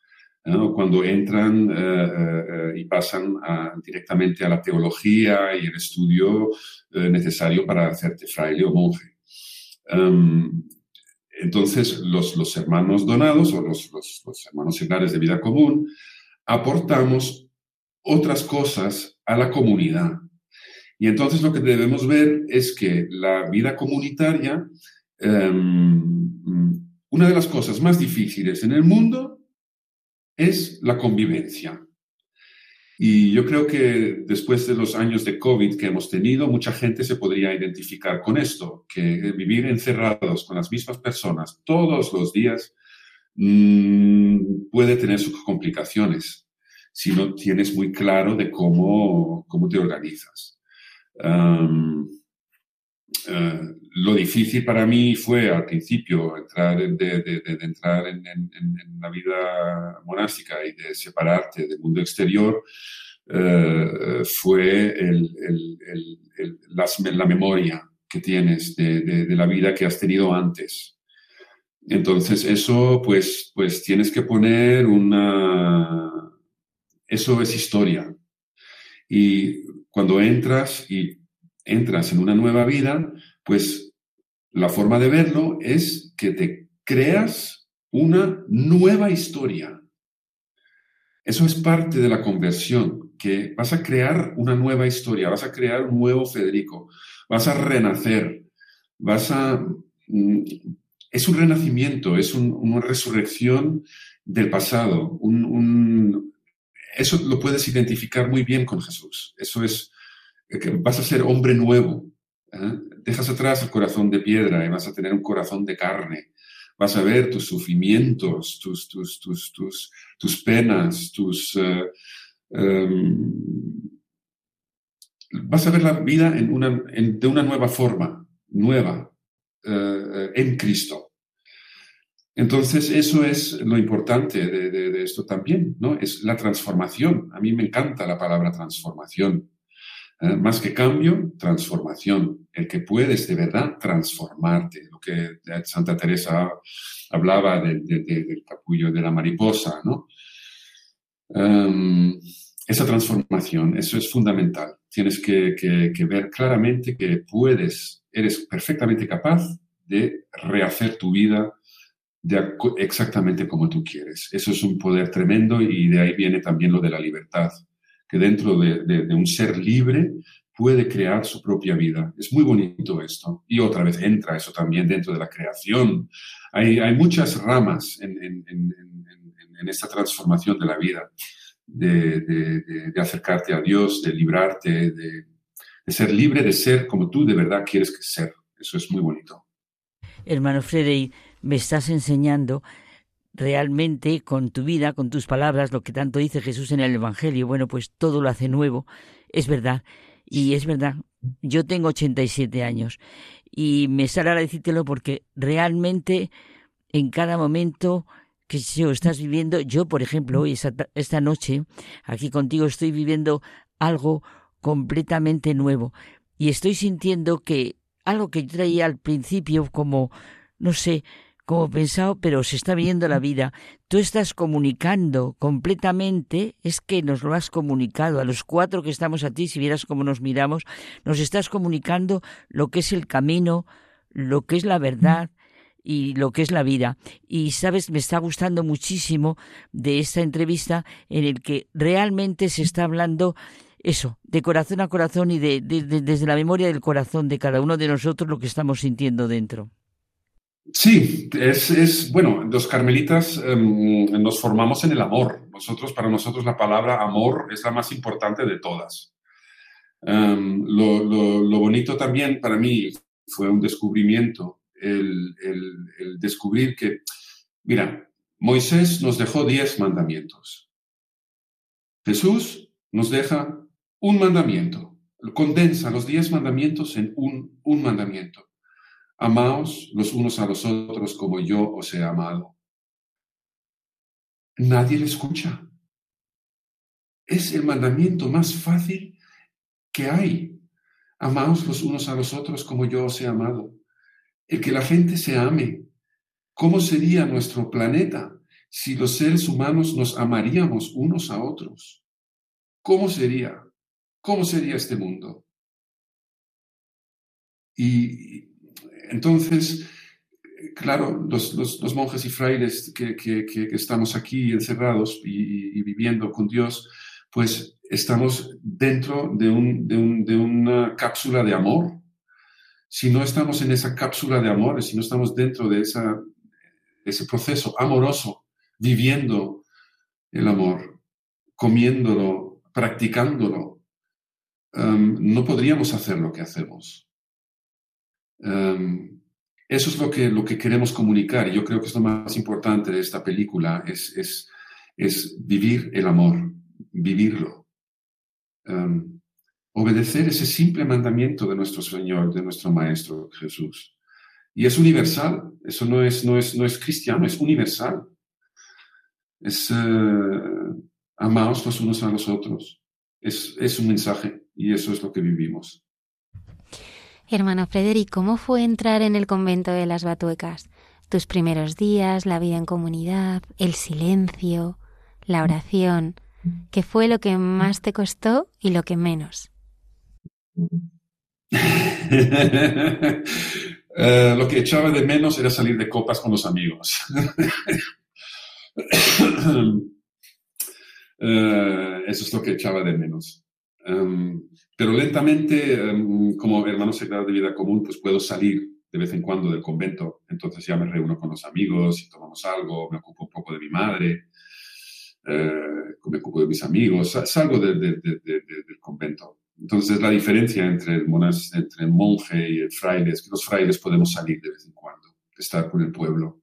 cuando entran eh, y pasan directamente a la teología y el estudio necesario para hacerte fraile o monje. Em, entonces, los, hermanos donados o los, hermanos seglares de vida común aportamos otras cosas a la comunidad. Y entonces lo que debemos ver es que la vida comunitaria, em, una de las cosas más difíciles en el mundo es la convivencia. Y yo creo que después de los años de COVID que hemos tenido, mucha gente se podría identificar con esto, que vivir encerrados con las mismas personas todos los días mm, puede tener sus complicaciones si no tienes muy claro de cómo, cómo te organizas. Eh, lo difícil para mí fue al principio entrar de, entrar en, la vida monástica y de separarte del mundo exterior, eh, fue la memoria que tienes de, la vida que has tenido antes. Entonces eso, pues, pues tienes que poner una... Eso es historia. Y cuando entras y entras en una nueva vida, pues la forma de verlo es que te creas una nueva historia. Eso es parte de la conversión, que vas a crear una nueva historia, vas a crear un nuevo Federico, vas a renacer, vas a... Mm, es un renacimiento, es una resurrección del pasado. eso lo puedes identificar muy bien con Jesús. Eso es que vas a ser hombre nuevo. ¿Eh? Dejas atrás el corazón de piedra y vas a tener un corazón de carne. Vas a ver tus sufrimientos, tus, tus, tus, tus, tus penas, tus... Eh, em, vas a ver la vida en una, de una nueva forma, nueva, eh, en Cristo. Entonces, eso es lo importante de, de, esto también, ¿no? Es la transformación. A mí me encanta la palabra transformación. ¿Eh? más que cambio, transformación. El que puedes de verdad transformarte. Lo que Santa Teresa hablaba del capullo de la mariposa, ¿no? Em, esa transformación, eso es fundamental. Tienes que, ver claramente que puedes, eres perfectamente capaz de rehacer tu vida de, exactamente como tú quieres. Eso es un poder tremendo y de ahí viene también lo de la libertad, que dentro de, un ser libre puede crear su propia vida. Es muy bonito esto. Y otra vez entra eso también dentro de la creación. Hay, muchas ramas en, en esta transformación de la vida de, acercarte a Dios, de librarte, de, ser libre de ser como tú de verdad quieres ser. Eso es muy bonito. Hermano Freddy, me estás enseñando realmente con tu vida, con tus palabras, lo que tanto dice Jesús en el Evangelio. Bueno, pues todo lo hace nuevo. Es verdad. Y es verdad. Yo tengo 87 años y me sale a decírtelo porque realmente en cada momento que yo estás viviendo, yo por ejemplo, hoy, esta, noche, aquí contigo estoy viviendo algo completamente nuevo y estoy sintiendo que algo que yo traía al principio como, no sé, como pensado, pero se está viendo la vida. Tú estás comunicando completamente, es que nos lo has comunicado a los cuatro que estamos a ti, si vieras cómo nos miramos, nos estás comunicando lo que es el camino, lo que es la verdad, y lo que es la vida. Y sabes, me está gustando muchísimo de esta entrevista en el que realmente se está hablando eso, de corazón a corazón y de, desde la memoria del corazón de cada uno de nosotros lo que estamos sintiendo dentro. Sí, es, es bueno, los carmelitas em, nos formamos en el amor. Nosotros, para nosotros la palabra amor es la más importante de todas. Em, lo, lo bonito también para mí fue un descubrimiento el, descubrir que, mira, Moisés nos dejó diez mandamientos. Jesús nos deja un mandamiento, condensa los diez mandamientos en un, un mandamiento. Amaos los unos a los otros como yo os he amado. Nadie le escucha. Es el mandamiento más fácil que hay. Amaos los unos a los otros como yo os he amado el que la gente se ame. ¿Cómo sería nuestro planeta si los seres humanos nos amaríamos unos a otros? ¿Cómo sería? ¿Cómo sería este mundo? Y entonces, claro, los, monjes y frailes que, estamos aquí encerrados y, viviendo con Dios, pues estamos dentro de, una cápsula de amor, si no estamos en esa cápsula de amores, si no estamos dentro de ese proceso amoroso, viviendo el amor, comiéndolo, practicándolo, um, no podríamos hacer lo que hacemos. Um, eso es lo que, lo que queremos comunicar y yo creo que es lo más importante de esta película, es, es, es vivir el amor, vivirlo. Um, obedecer ese simple mandamiento de nuestro Señor, de nuestro Maestro Jesús. Y es universal, eso no es, no es, no es cristiano, es universal. Es uh, amaos los unos a los otros. Es, es un mensaje y eso es lo que vivimos. Hermano Frederic, ¿cómo fue entrar en el convento de las Batuecas? Tus primeros días, la vida en comunidad, el silencio, la oración. ¿Qué fue lo que más te costó y lo que menos? [LAUGHS] Eh, lo que echaba de menos era salir de copas con los amigos. [LAUGHS] Eh, eso es lo que echaba de menos. Em, pero lentamente, em, como hermano secretario de vida común, pues puedo salir de vez en cuando del convento. Entonces ya me reúno con los amigos y tomamos algo, me ocupo un poco de mi madre, eh, me ocupo de mis amigos, salgo del convento. Entonces, la diferencia entre el, entre monje y el fraile es que los frailes podemos salir de vez en cuando, estar con el pueblo.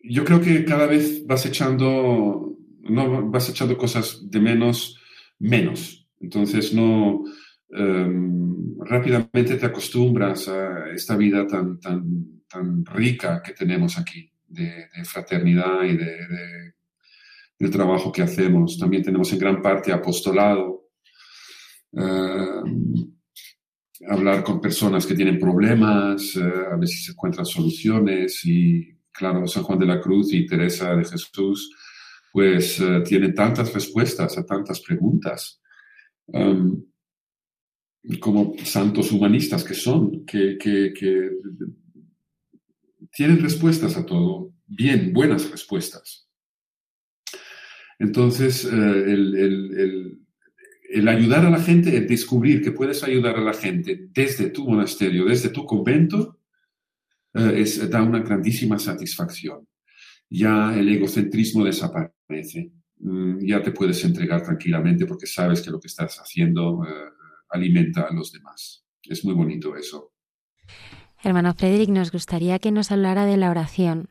yo creo que cada vez vas echando, no, vas echando cosas de menos, menos. Entonces, no, rápidamente te acostumbras a esta vida tan, tan, tan rica que tenemos aquí, de, fraternidad y de el trabajo que hacemos. También tenemos en gran parte apostolado, eh, hablar con personas que tienen problemas, eh, a ver si se encuentran soluciones y claro, San Juan de la Cruz y Teresa de Jesús, pues eh, tienen tantas respuestas a tantas preguntas. Um, como santos humanistas que son, que, tienen respuestas a todo, bien, buenas respuestas. Entonces, eh, el, ayudar a la gente, el descubrir que puedes ayudar a la gente desde tu monasterio, desde tu convento, eh, es, da una grandísima satisfacción. Ya el egocentrismo desaparece, mm, ya te puedes entregar tranquilamente porque sabes que lo que estás haciendo eh, alimenta a los demás. Es muy bonito eso. Hermano Frederick, nos gustaría que nos hablara de la oración,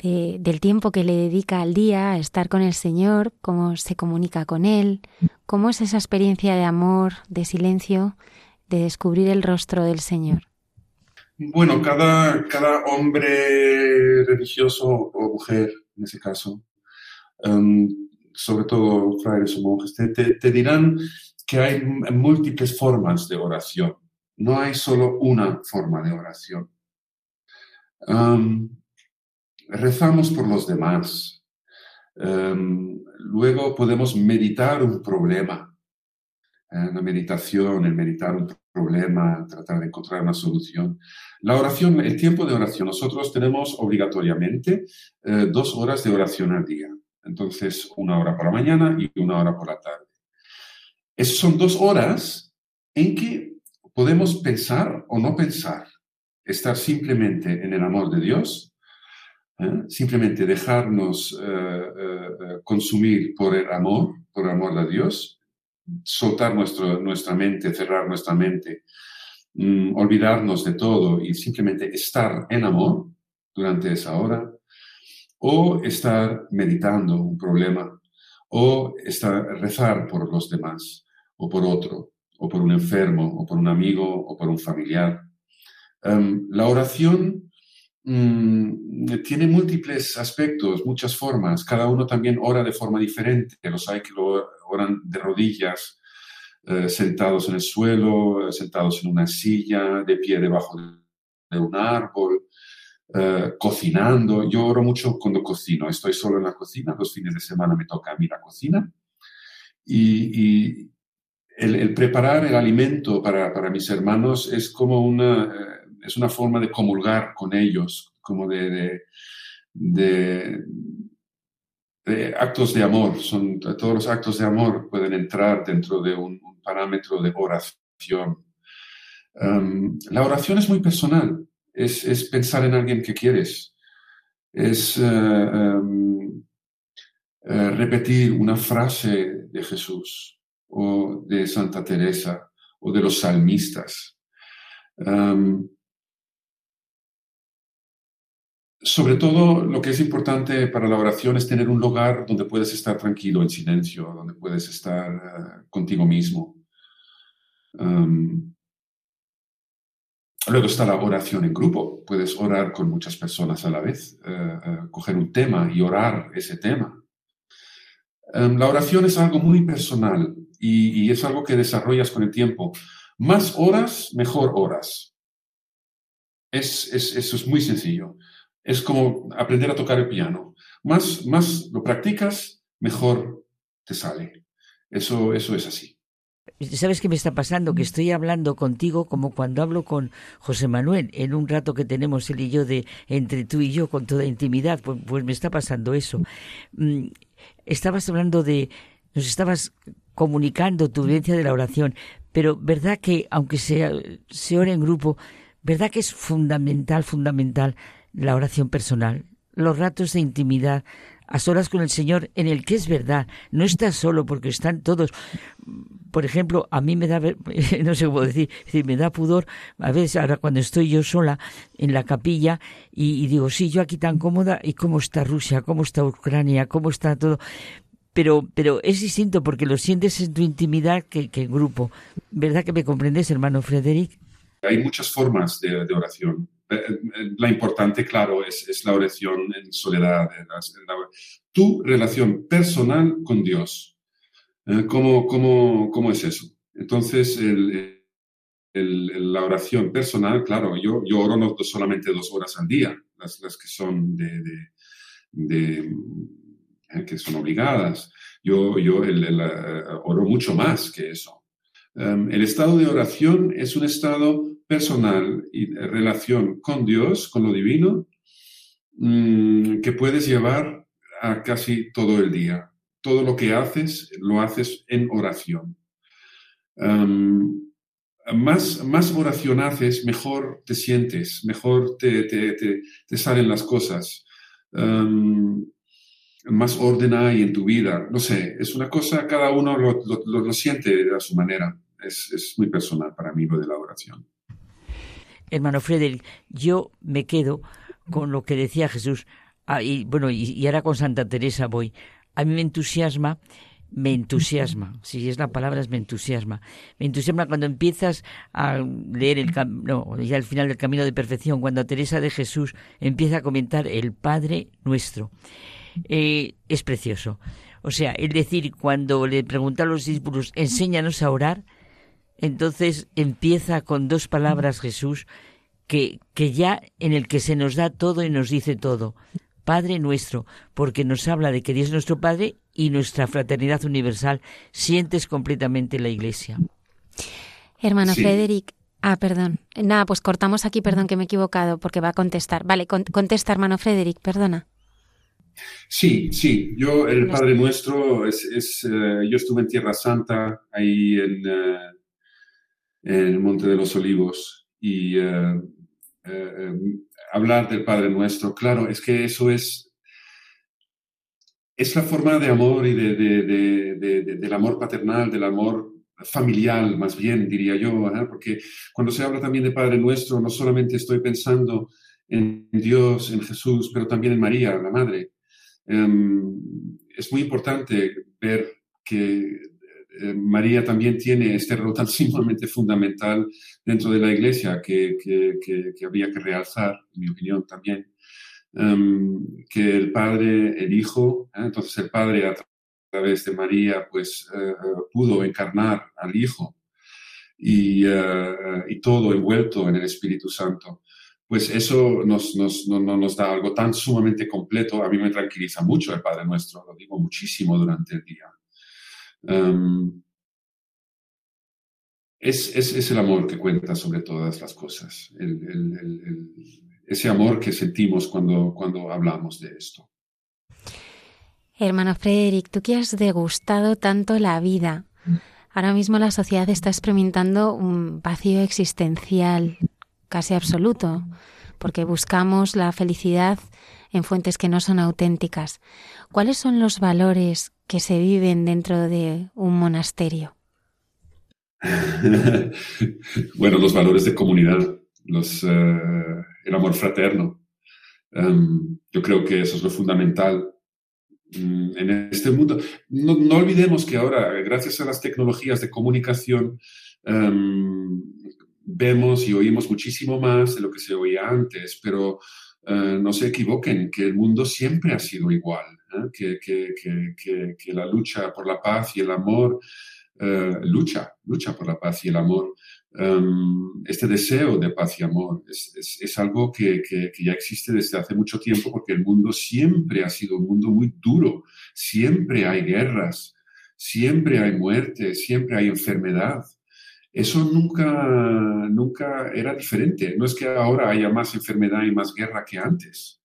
del tiempo que le dedica al día a estar con el Señor, cómo se comunica con Él, cómo es esa experiencia de amor, de silencio, de descubrir el rostro del Señor. Bueno, cada, cada hombre religioso o mujer, en ese caso, em, sobre todo frailes o monjes, te dirán que hay múltiples formas de oración. No hay solo una forma de oración. rezamos por los demás. luego podemos meditar un problema. Eh, la meditación, el meditar un problema, tratar de encontrar una solución. La oración, el tiempo de oración, nosotros tenemos obligatoriamente eh, dos horas de oración al día. Entonces, una hora por la mañana y una hora por la tarde. Esas son dos horas en que podemos pensar o no pensar, estar simplemente en el amor de Dios, ¿eh? simplemente dejarnos eh, consumir por el amor, por el amor de Dios, soltar nuestro, nuestra mente, cerrar nuestra mente, mm, olvidarnos de todo y simplemente estar en amor durante esa hora, o estar meditando un problema, o estar, rezar por los demás o por otro, o por un enfermo, o por un amigo, o por un familiar. Em, la oración mm, tiene múltiples aspectos, muchas formas. Cada uno también ora de forma diferente. Los hay que lo oran de rodillas, eh, sentados en el suelo, eh, sentados en una silla, de pie debajo de, un árbol, eh, cocinando. Yo oro mucho cuando cocino. Estoy solo en la cocina. Los fines de semana me toca a mí la cocina. y, el, preparar el alimento para, mis hermanos es como una, es una forma de comulgar con ellos, como de, actos de amor. Son, todos los actos de amor pueden entrar dentro de un, parámetro de oración. La oración es muy personal, es, pensar en alguien que quieres, es eh, eh, repetir una frase de Jesús o de Santa Teresa o de los salmistas. Sobre todo, lo que es importante para la oración es tener un lugar donde puedes estar tranquilo, en silencio, donde puedes estar eh, contigo mismo. luego está la oración en grupo. Puedes orar con muchas personas a la vez, eh, eh, coger un tema y orar ese tema. la oración es algo muy personal y, es algo que desarrollas con el tiempo. Más horas, mejor horas. Es, eso es muy sencillo. Es como aprender a tocar el piano. Más, más lo practicas, mejor te sale. Eso, eso es así. ¿Sabes qué me está pasando? Que estoy hablando contigo como cuando hablo con José Manuel en un rato que tenemos él y yo de entre tú y yo con toda intimidad. Pues, pues me está pasando eso. Mm, estabas hablando de, nos estabas comunicando tu vivencia de la oración, pero verdad que aunque sea, se ore en grupo, verdad que es fundamental, fundamental la oración personal, los ratos de intimidad, a solas con el Señor, en el que es verdad, no estás solo porque están todos. Por ejemplo, a mí me da, [LAUGHS] no sé cómo decir, me da pudor, a veces ahora cuando estoy yo sola en la capilla y, digo, sí, yo aquí tan cómoda, ¿y cómo está Rusia? ¿Cómo está Ucrania? ¿Cómo está todo? pero, pero es distinto porque lo sientes en tu intimidad que, en grupo. ¿Verdad que me comprendes, hermano Frederic? Hay muchas formas de, oración. Eh, eh, la importante, claro, es, es la oración en soledad. tu relación personal con Dios. Eh, ¿Cómo, cómo, cómo es eso? Entonces, el, la oración personal, claro, yo, yo oro no solamente dos horas al día. las, las que son de, de, eh, que son obligadas. Yo, yo oro mucho más que eso. Em, el estado de oración es un estado personal y relación con Dios, con lo divino, mm, que puedes llevar a casi todo el día. Todo lo que haces, lo haces en oración. Más, más oración haces, mejor te sientes, mejor te, te, salen las cosas. Más orden hay en tu vida. No sé, es una cosa, cada uno lo, lo, siente a su manera. Es, es, muy personal para mí lo de la oración. Hermano Frederick, yo me quedo con lo que decía Jesús. Ah, y bueno, y, ahora con Santa Teresa voy. A mí me entusiasma me entusiasma, [LAUGHS] si es la palabra es me entusiasma. Me entusiasma cuando empiezas a leer el no, ya al final del camino de perfección, cuando Teresa de Jesús empieza a comentar el Padre nuestro. Eh, es precioso. O sea, es decir, cuando le pregunta a los discípulos, enséñanos a orar, entonces empieza con dos palabras Jesús que, que ya en el que se nos da todo y nos dice todo. Padre nuestro, porque nos habla de que Dios es nuestro Padre y nuestra fraternidad universal. Sientes completamente la Iglesia. Hermano Frederic, ah, perdón. Nada, pues cortamos aquí, perdón que me he equivocado, porque va a contestar. Vale, contesta, hermano Frederic, perdona. Sí, sí, yo, el Padre Nuestro, es, es eh, yo estuve en Tierra Santa, ahí en, eh, en, el Monte de los Olivos, y eh, hablar del Padre Nuestro, claro, es que eso es, es la forma de amor y de, de, del amor paternal, del amor familiar, más bien, diría yo, porque cuando se habla también de Padre Nuestro, no solamente estoy pensando en Dios, en Jesús, pero también en María, la Madre. Em, es muy importante ver que eh, María también tiene este rol tan sumamente fundamental dentro de la iglesia que, que, habría que realzar, en mi opinión también, em, que el Padre, el Hijo, ¿eh? entonces el Padre a través de María pues eh, pudo encarnar al Hijo y, todo envuelto en el Espíritu Santo. Pues eso nos da algo tan sumamente completo. A mí me tranquiliza mucho el Padre Nuestro, lo digo muchísimo durante el día. Em, es, es, el amor que cuenta sobre todas las cosas, ese amor que sentimos cuando, cuando hablamos de esto. Hermano Frederick, tú que has degustado tanto la vida, ahora mismo la sociedad está experimentando un vacío existencial casi absoluto, porque buscamos la felicidad en fuentes que no son auténticas. ¿Cuáles son los valores que se viven dentro de un monasterio? [LAUGHS] bueno, los valores de comunidad, los, eh, el amor fraterno. Em, yo creo que eso es lo fundamental mm, en este mundo. No, olvidemos que ahora, gracias a las tecnologías de comunicación, em, vemos y oímos muchísimo más de lo que se oía antes, pero eh, no se equivoquen, que el mundo siempre ha sido igual, ¿eh? que, que, que, la lucha por la paz y el amor, eh, lucha, lucha por la paz y el amor, em, este deseo de paz y amor es, es, es algo que, ya existe desde hace mucho tiempo porque el mundo siempre ha sido un mundo muy duro, siempre hay guerras, siempre hay muerte, siempre hay enfermedad eso nunca, nunca era diferente. No es que ahora haya más enfermedad y más guerra que antes.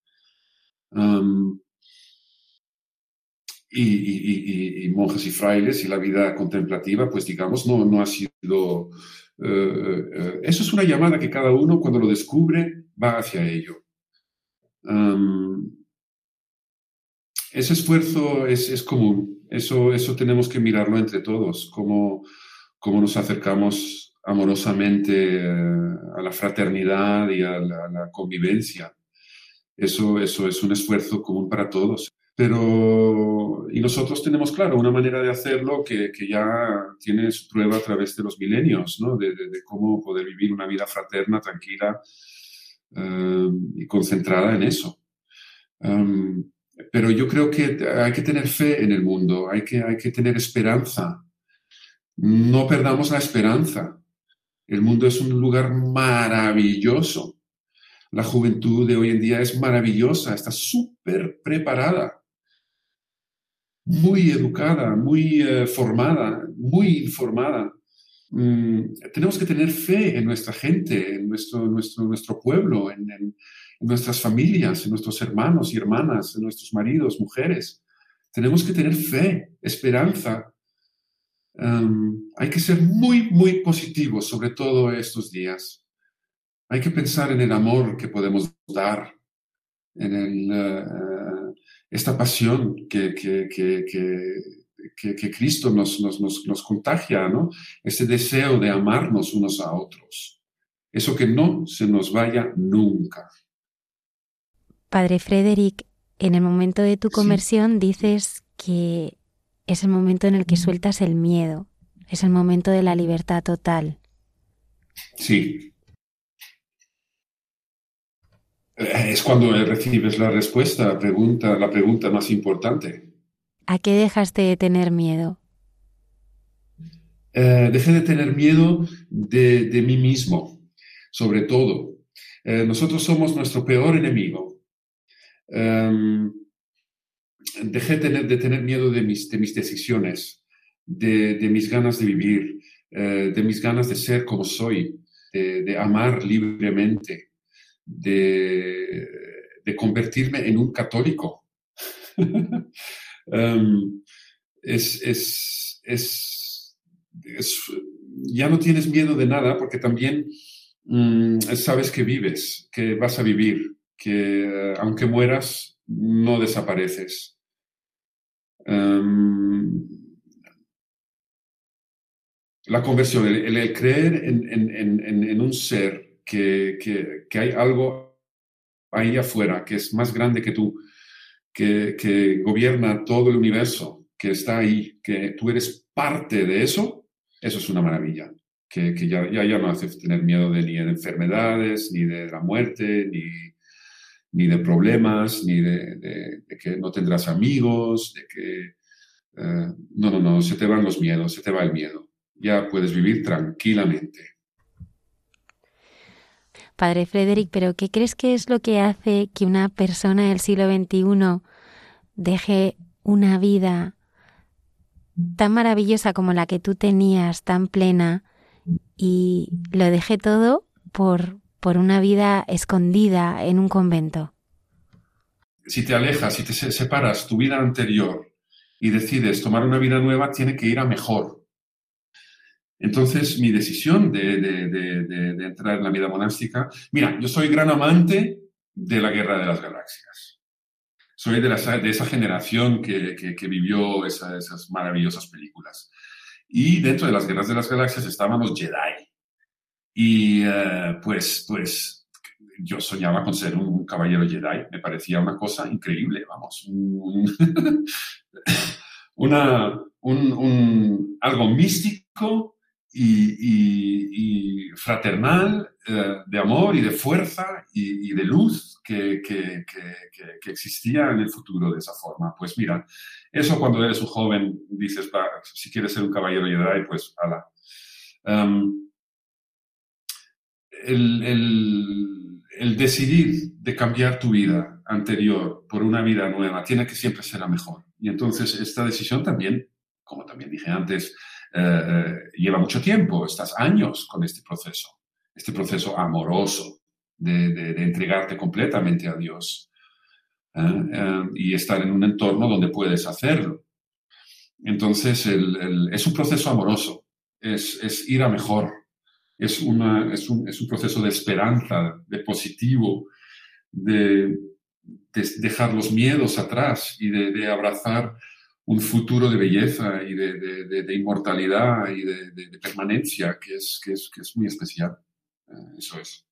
y, monjas y frailes y la vida contemplativa, pues digamos, no, no ha sido... Eh, eh, eso es una llamada que cada uno cuando lo descubre va hacia ello. ese esfuerzo es, es, común, eso, eso tenemos que mirarlo entre todos, como cómo nos acercamos amorosamente eh, a la fraternidad y a la, convivencia. Eso, eso es un esfuerzo común para todos. Pero, y nosotros tenemos, claro, una manera de hacerlo que, que ya tiene su prueba a través de los milenios, ¿no? De, cómo poder vivir una vida fraterna, tranquila eh, y concentrada en eso. Um, pero yo creo que hay que tener fe en el mundo, hay que, hay que tener esperanza no perdamos la esperanza. El mundo es un lugar maravilloso. La juventud de hoy en día es maravillosa, está súper preparada, muy educada, muy eh, formada, muy informada. Mm, tenemos que tener fe en nuestra gente, en nuestro, nuestro, nuestro pueblo, en, nuestras familias, en nuestros hermanos y hermanas, en nuestros maridos, mujeres. Tenemos que tener fe, esperanza. Hay que ser muy, muy positivos, sobre todo estos días. Hay que pensar en el amor que podemos dar, en el, eh, esta pasión que, que, que, que Cristo nos, nos, nos, nos, contagia, ¿no? Ese deseo de amarnos unos a otros. Eso que no se nos vaya nunca. Padre Frederick, en el momento de tu conversión dices que es el momento en el que sueltas el miedo, es el momento de la libertad total. Sí, es cuando recibes la respuesta, la pregunta, la pregunta más importante. ¿A qué dejaste de tener miedo? Eh, dejé de tener miedo de, mí mismo, sobre todo. Eh, nosotros somos nuestro peor enemigo. Em, dejé de tener miedo de mis, de mis decisiones, de, mis ganas de vivir, de mis ganas de ser como soy, de amar libremente de, convertirme en un católico. [LAUGHS] Em, es, ya no tienes miedo de nada porque también mm, sabes que vives, que vas a vivir, que eh, aunque mueras, no desapareces. Em, la conversión, el, creer en, un ser que, hay algo ahí afuera que es más grande que tú, que, gobierna todo el universo, que está ahí, que tú eres parte de eso, eso es una maravilla. Que, ya, ya, no hace tener miedo de, ni de enfermedades, ni de la muerte, ni, ni de problemas, ni de, que no tendrás amigos, de que... Eh, no, no, no, se te van los miedos, se te va el miedo. Ya puedes vivir tranquilamente. Padre Frederick, pero ¿qué crees que es lo que hace que una persona del siglo XXI deje una vida tan maravillosa como la que tú tenías, tan plena, y lo deje todo por, por una vida escondida en un convento? Si te alejas, si te separas tu vida anterior y decides tomar una vida nueva, tiene que ir a mejor. Entonces, mi decisión de, entrar en la vida monástica, mira, yo soy gran amante de la Guerra de las Galaxias. Soy de, esa generación que, vivió esas maravillosas películas. Y dentro de las Guerras de las Galaxias estaban los Jedi. Y eh, pues, pues yo soñaba con ser un caballero Jedi. Me parecía una cosa increíble, vamos. [LAUGHS] una, un, algo místico y, fraternal, eh, de amor y de fuerza y, de luz que, existía en el futuro de esa forma. Pues mira, eso cuando eres un joven dices, si quieres ser un caballero Jedi, pues ala. Um, el, el decidir de cambiar tu vida anterior por una vida nueva tiene que siempre ser la mejor. Y entonces esta decisión también, como también dije antes, eh, eh, lleva mucho tiempo, estás años con este proceso, este proceso amoroso de, entregarte completamente a Dios ¿eh? y estar en un entorno donde puedes hacerlo. Entonces, es un proceso amoroso, es, ir a mejor, es, una, es, un, es un proceso de esperanza, de positivo, de, dejar los miedos atrás y de, de abrazar un futuro de belleza y de, inmortalidad y de, permanencia que es, que es, que es muy especial. Eh, eso es.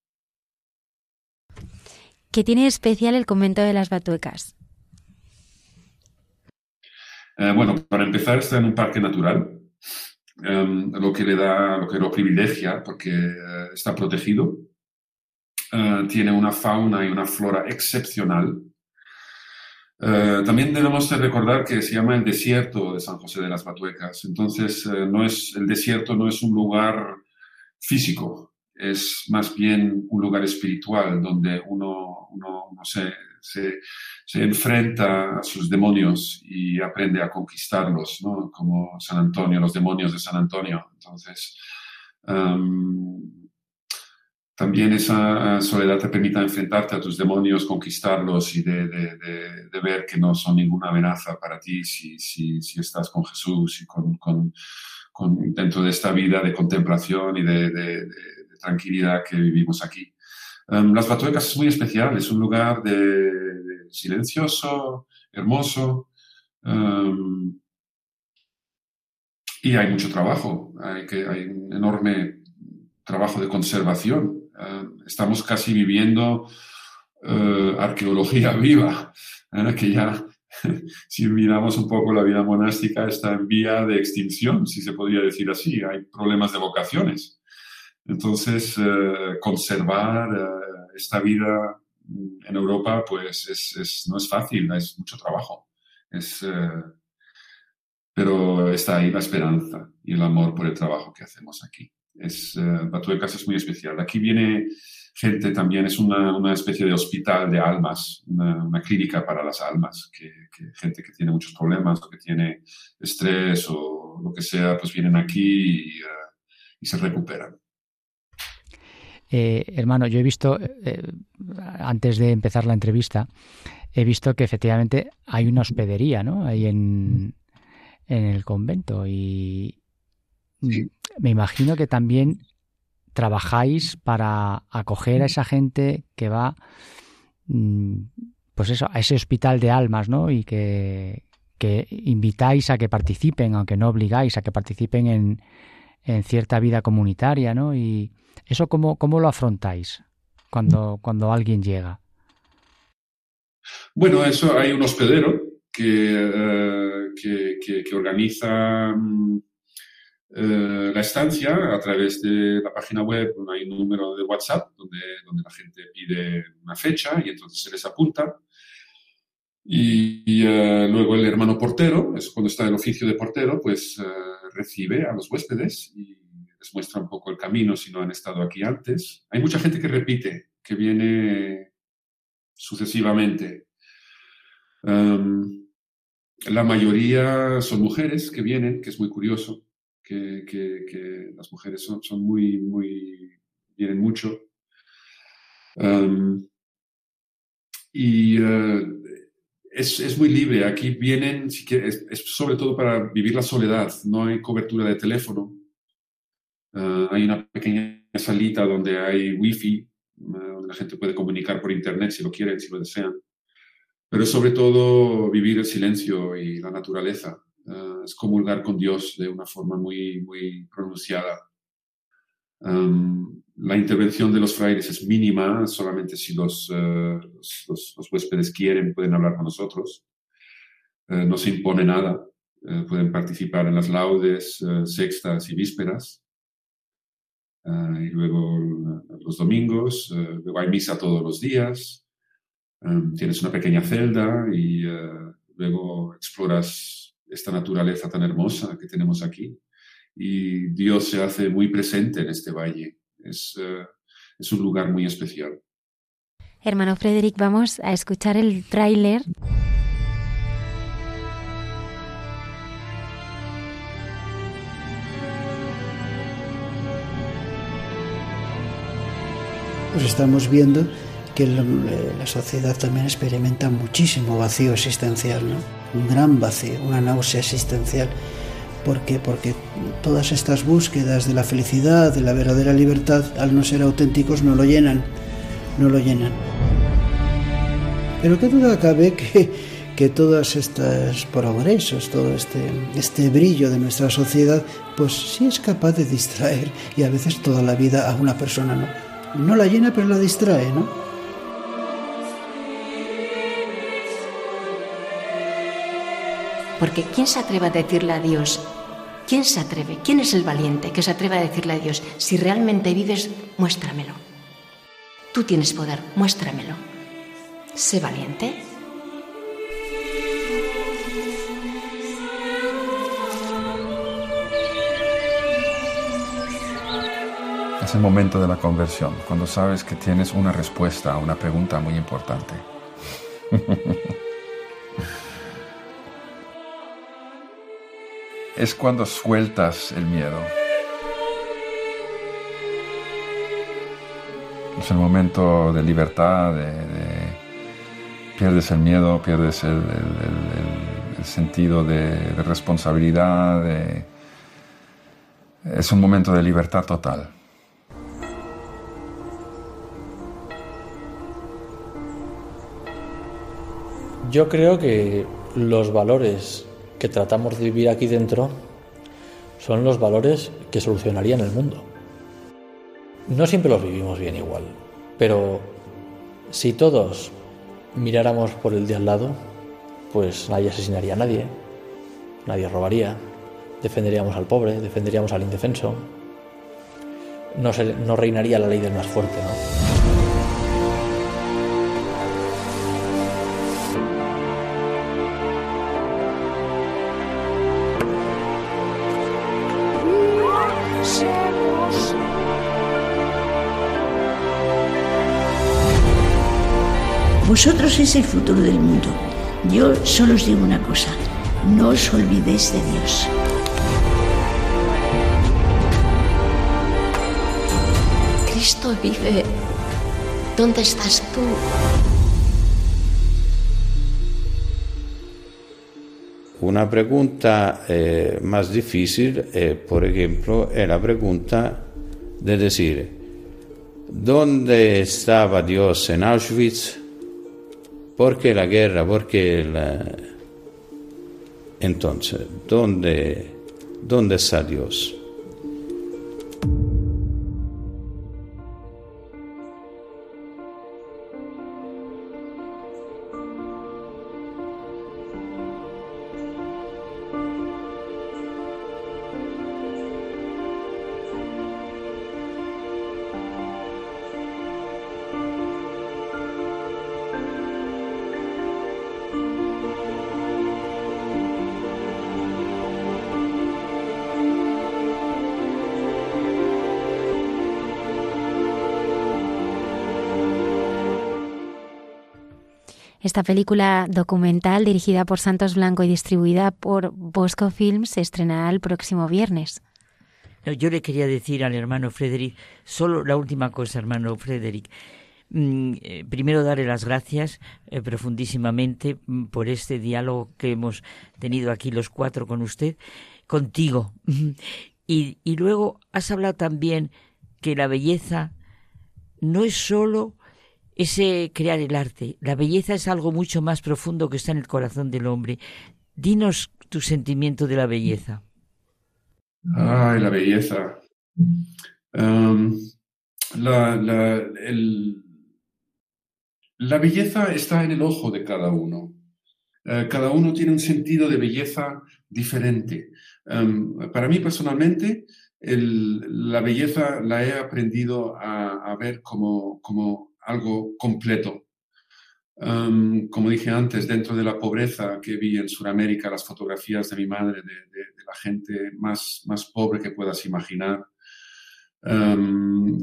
¿Qué tiene especial el convento de las Batuecas? Eh, bueno, para empezar está en un parque natural, em, lo que le da, lo que lo privilegia porque eh, está protegido. tiene una fauna y una flora excepcional eh, también debemos recordar que se llama el desierto de San José de las Batuecas. Entonces, no es, el desierto no es un lugar físico, es más bien un lugar espiritual donde uno, uno, se, se, enfrenta a sus demonios y aprende a conquistarlos, ¿no? como San Antonio, los demonios de San Antonio. Entonces, también esa soledad te permite enfrentarte a tus demonios, conquistarlos y de, ver que no son ninguna amenaza para ti si, estás con Jesús y con, dentro de esta vida de contemplación y de, tranquilidad que vivimos aquí. Las Batuecas es muy especial, es un lugar de, silencioso, hermoso. y hay mucho trabajo, hay, un enorme trabajo de conservación eh, estamos casi viviendo eh, arqueología [LAUGHS] viva, ¿eh? que ya, [LAUGHS] si miramos un poco la vida monástica, está en vía de extinción, si se podría decir así. Hay problemas de vocaciones. Entonces, conservar esta vida en Europa, pues es, no es fácil, es mucho trabajo. Es, pero está ahí la esperanza y el amor por el trabajo que hacemos aquí es, uh, es muy especial. Aquí viene gente también, es una, una especie de hospital de almas, una, clínica para las almas, que, gente que tiene muchos problemas o que tiene estrés o lo que sea, pues vienen aquí y, uh, se recuperan. Eh, hermano, yo he visto, eh, antes de empezar la entrevista, he visto que efectivamente hay una hospedería, ¿no? Ahí en, en el convento y, me imagino que también trabajáis para acoger a esa gente que va, mm, pues eso, a ese hospital de almas, ¿no? Y que, invitáis a que participen, aunque no obligáis a que participen en, en cierta vida comunitaria, ¿no? Y eso cómo, cómo lo afrontáis cuando, cuando alguien llega. Bueno, eso hay un hospedero que, eh, que, que organiza mm, eh, la estancia a través de la página web hay un número de WhatsApp donde, donde la gente pide una fecha y entonces se les apunta. Y, eh, luego el hermano portero, es cuando está el oficio de portero, pues recibe a los huéspedes y les muestra un poco el camino si no han estado aquí antes. Hay mucha gente que repite, que viene sucesivamente. Em, la mayoría son mujeres que vienen, que es muy curioso que, las mujeres son, son, muy, muy, vienen mucho. y eh, es, es, muy libre. Aquí vienen, es, sobre todo para vivir la soledad. No hay cobertura de teléfono. Ah, hay una pequeña salita donde hay wifi, uh, donde la gente puede comunicar por internet si lo quieren, si lo desean. Pero sobre todo vivir el silencio y la naturaleza. Uh, es comulgar con Dios de una forma muy, muy pronunciada. Um, la intervención de los frailes es mínima, solamente si los, uh, los, los, huéspedes quieren pueden hablar con nosotros. No se impone nada, pueden participar en las laudes, sextas y vísperas. Y luego los domingos, luego hay misa todos los días. Um, tienes una pequeña celda y luego exploras esta naturaleza tan hermosa que tenemos aquí. Y Dios se hace muy presente en este valle. Es, es un lugar muy especial. Hermano Frederick, vamos a escuchar el tráiler. Pues estamos viendo que la sociedad también experimenta muchísimo vacío existencial, ¿no? un gran vacío, una náusea existencial. ¿Por qué? Porque todas estas búsquedas de la felicidad, de la verdadera libertad, al no ser auténticos, no lo llenan, no lo llenan. Pero qué duda cabe que, que todos estos progresos, todo este, este brillo de nuestra sociedad, pues sí es capaz de distraer y a veces toda la vida a una persona no, no la llena pero la distrae, ¿no? Porque ¿quién se atreve a decirle a Dios? ¿Quién se atreve? ¿Quién es el valiente que se atreve a decirle a Dios, si realmente vives, muéstramelo? Tú tienes poder, muéstramelo. Sé valiente. Es el momento de la conversión, cuando sabes que tienes una respuesta a una pregunta muy importante. [LAUGHS] es cuando sueltas el miedo. Es el momento de libertad, de, pierdes el miedo, pierdes el, sentido de, responsabilidad. es un momento de libertad total. Yo creo que los valores que tratamos de vivir aquí dentro son los valores que solucionarían el mundo. No siempre los vivimos bien igual, pero si todos miráramos por el de al lado, pues nadie asesinaría a nadie, nadie robaría, defenderíamos al pobre, defenderíamos al indefenso, no, reinaría la ley del más fuerte, ¿no? Vosotros es el futuro del mundo. Yo solo os digo una cosa, no os olvidéis de Dios. Cristo vive. ¿Dónde estás tú? Una pregunta eh, más difícil, eh, por ejemplo, es la pregunta de decir, ¿dónde estaba Dios en Auschwitz? ¿Por qué la guerra? ¿Por qué la... Entonces, ¿dónde, ¿dónde está Dios? Esta película documental dirigida por Santos Blanco y distribuida por Bosco Films se estrenará el próximo viernes. yo le quería decir al hermano Frederick, solo la última cosa, hermano Frederick. Mm, eh, primero darle las gracias eh, profundísimamente mm, por este diálogo que hemos tenido aquí los cuatro con usted, contigo. [LAUGHS] y, y luego has hablado también que la belleza no es solo ese crear el arte. La belleza es algo mucho más profundo que está en el corazón del hombre. Dinos tu sentimiento de la belleza. Ay, la belleza. Em, la, belleza está en el ojo de cada uno. Eh, cada uno tiene un sentido de belleza diferente. Em, para mí personalmente, la belleza la he aprendido a, ver como, como algo completo. como dije antes, dentro de la pobreza que vi en Sudamérica, las fotografías de mi madre, de, la gente más, más pobre que puedas imaginar,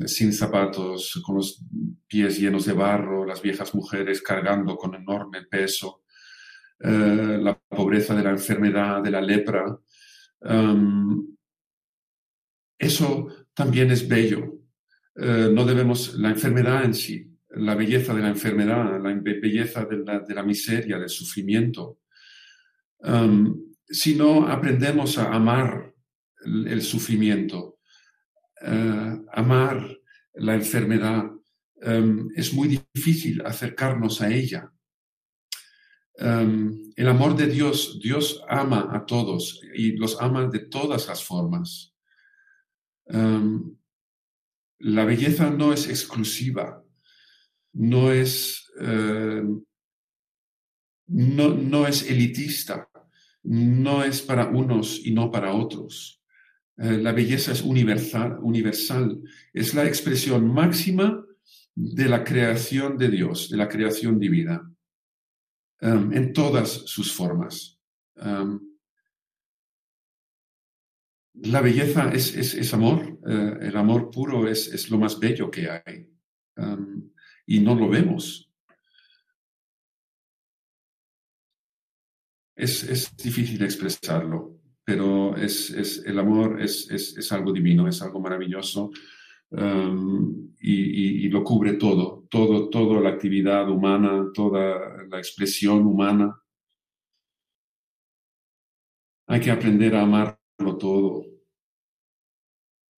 sin zapatos, con los pies llenos de barro, las viejas mujeres cargando con enorme peso, eh, la pobreza de la enfermedad, de la lepra. eso también es bello. Eh, no debemos, la enfermedad en sí, la belleza de la enfermedad, la belleza de la, miseria, del sufrimiento. Um, si no aprendemos a amar el, sufrimiento, uh, amar la enfermedad, um, es muy difícil acercarnos a ella. Um, el amor de Dios, Dios ama a todos y los ama de todas las formas. La belleza no es exclusiva, no es, eh, no, no, es elitista, no es para unos y no para otros. Eh, la belleza es universal, universal, es la expresión máxima de la creación de Dios, de la creación divina, um, en todas sus formas. Um, la belleza es, amor, eh, el amor puro es, lo más bello que hay y no lo vemos. Es, difícil expresarlo, pero es, el amor es, algo divino, es algo maravilloso y, lo cubre todo, todo, toda la actividad humana, toda la expresión humana. Hay que aprender a amarlo todo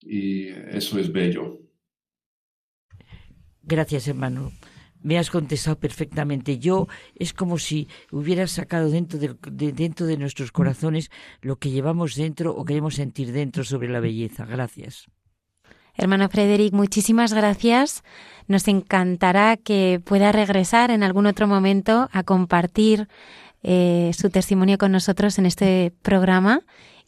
y eso es bello. Gracias, hermano. Me has contestado perfectamente. Yo es como si hubieras sacado dentro de, dentro de nuestros corazones lo que llevamos dentro o queremos sentir dentro sobre la belleza. Gracias. Hermano Frederic, muchísimas gracias. Nos encantará que pueda regresar en algún otro momento a compartir eh, su testimonio con nosotros en este programa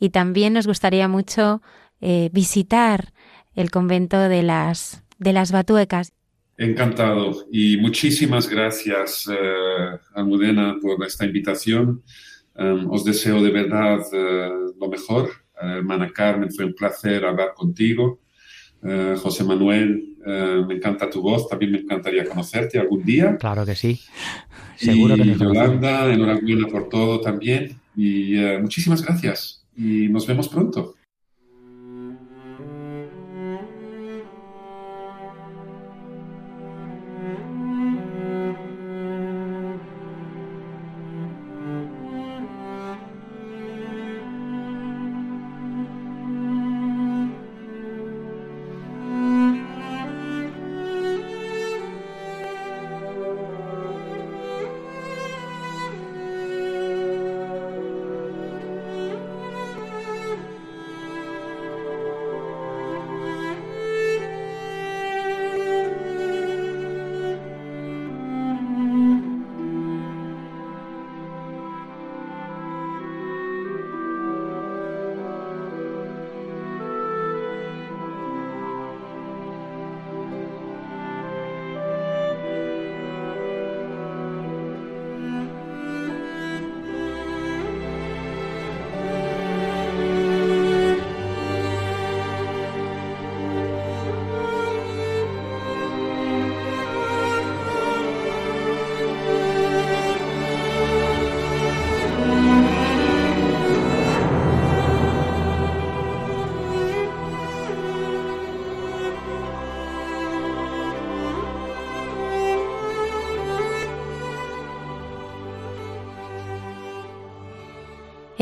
y también nos gustaría mucho eh, visitar el convento de las, de las Batuecas. Encantado y muchísimas gracias, eh, Almudena, por esta invitación. Um, os deseo de verdad eh, lo mejor. hermana Carmen, fue un placer hablar contigo. José Manuel, me encanta tu voz, también me encantaría conocerte algún día. Claro que sí. Seguro y que Yolanda, enhorabuena por todo también. Y muchísimas gracias. Y nos vemos pronto.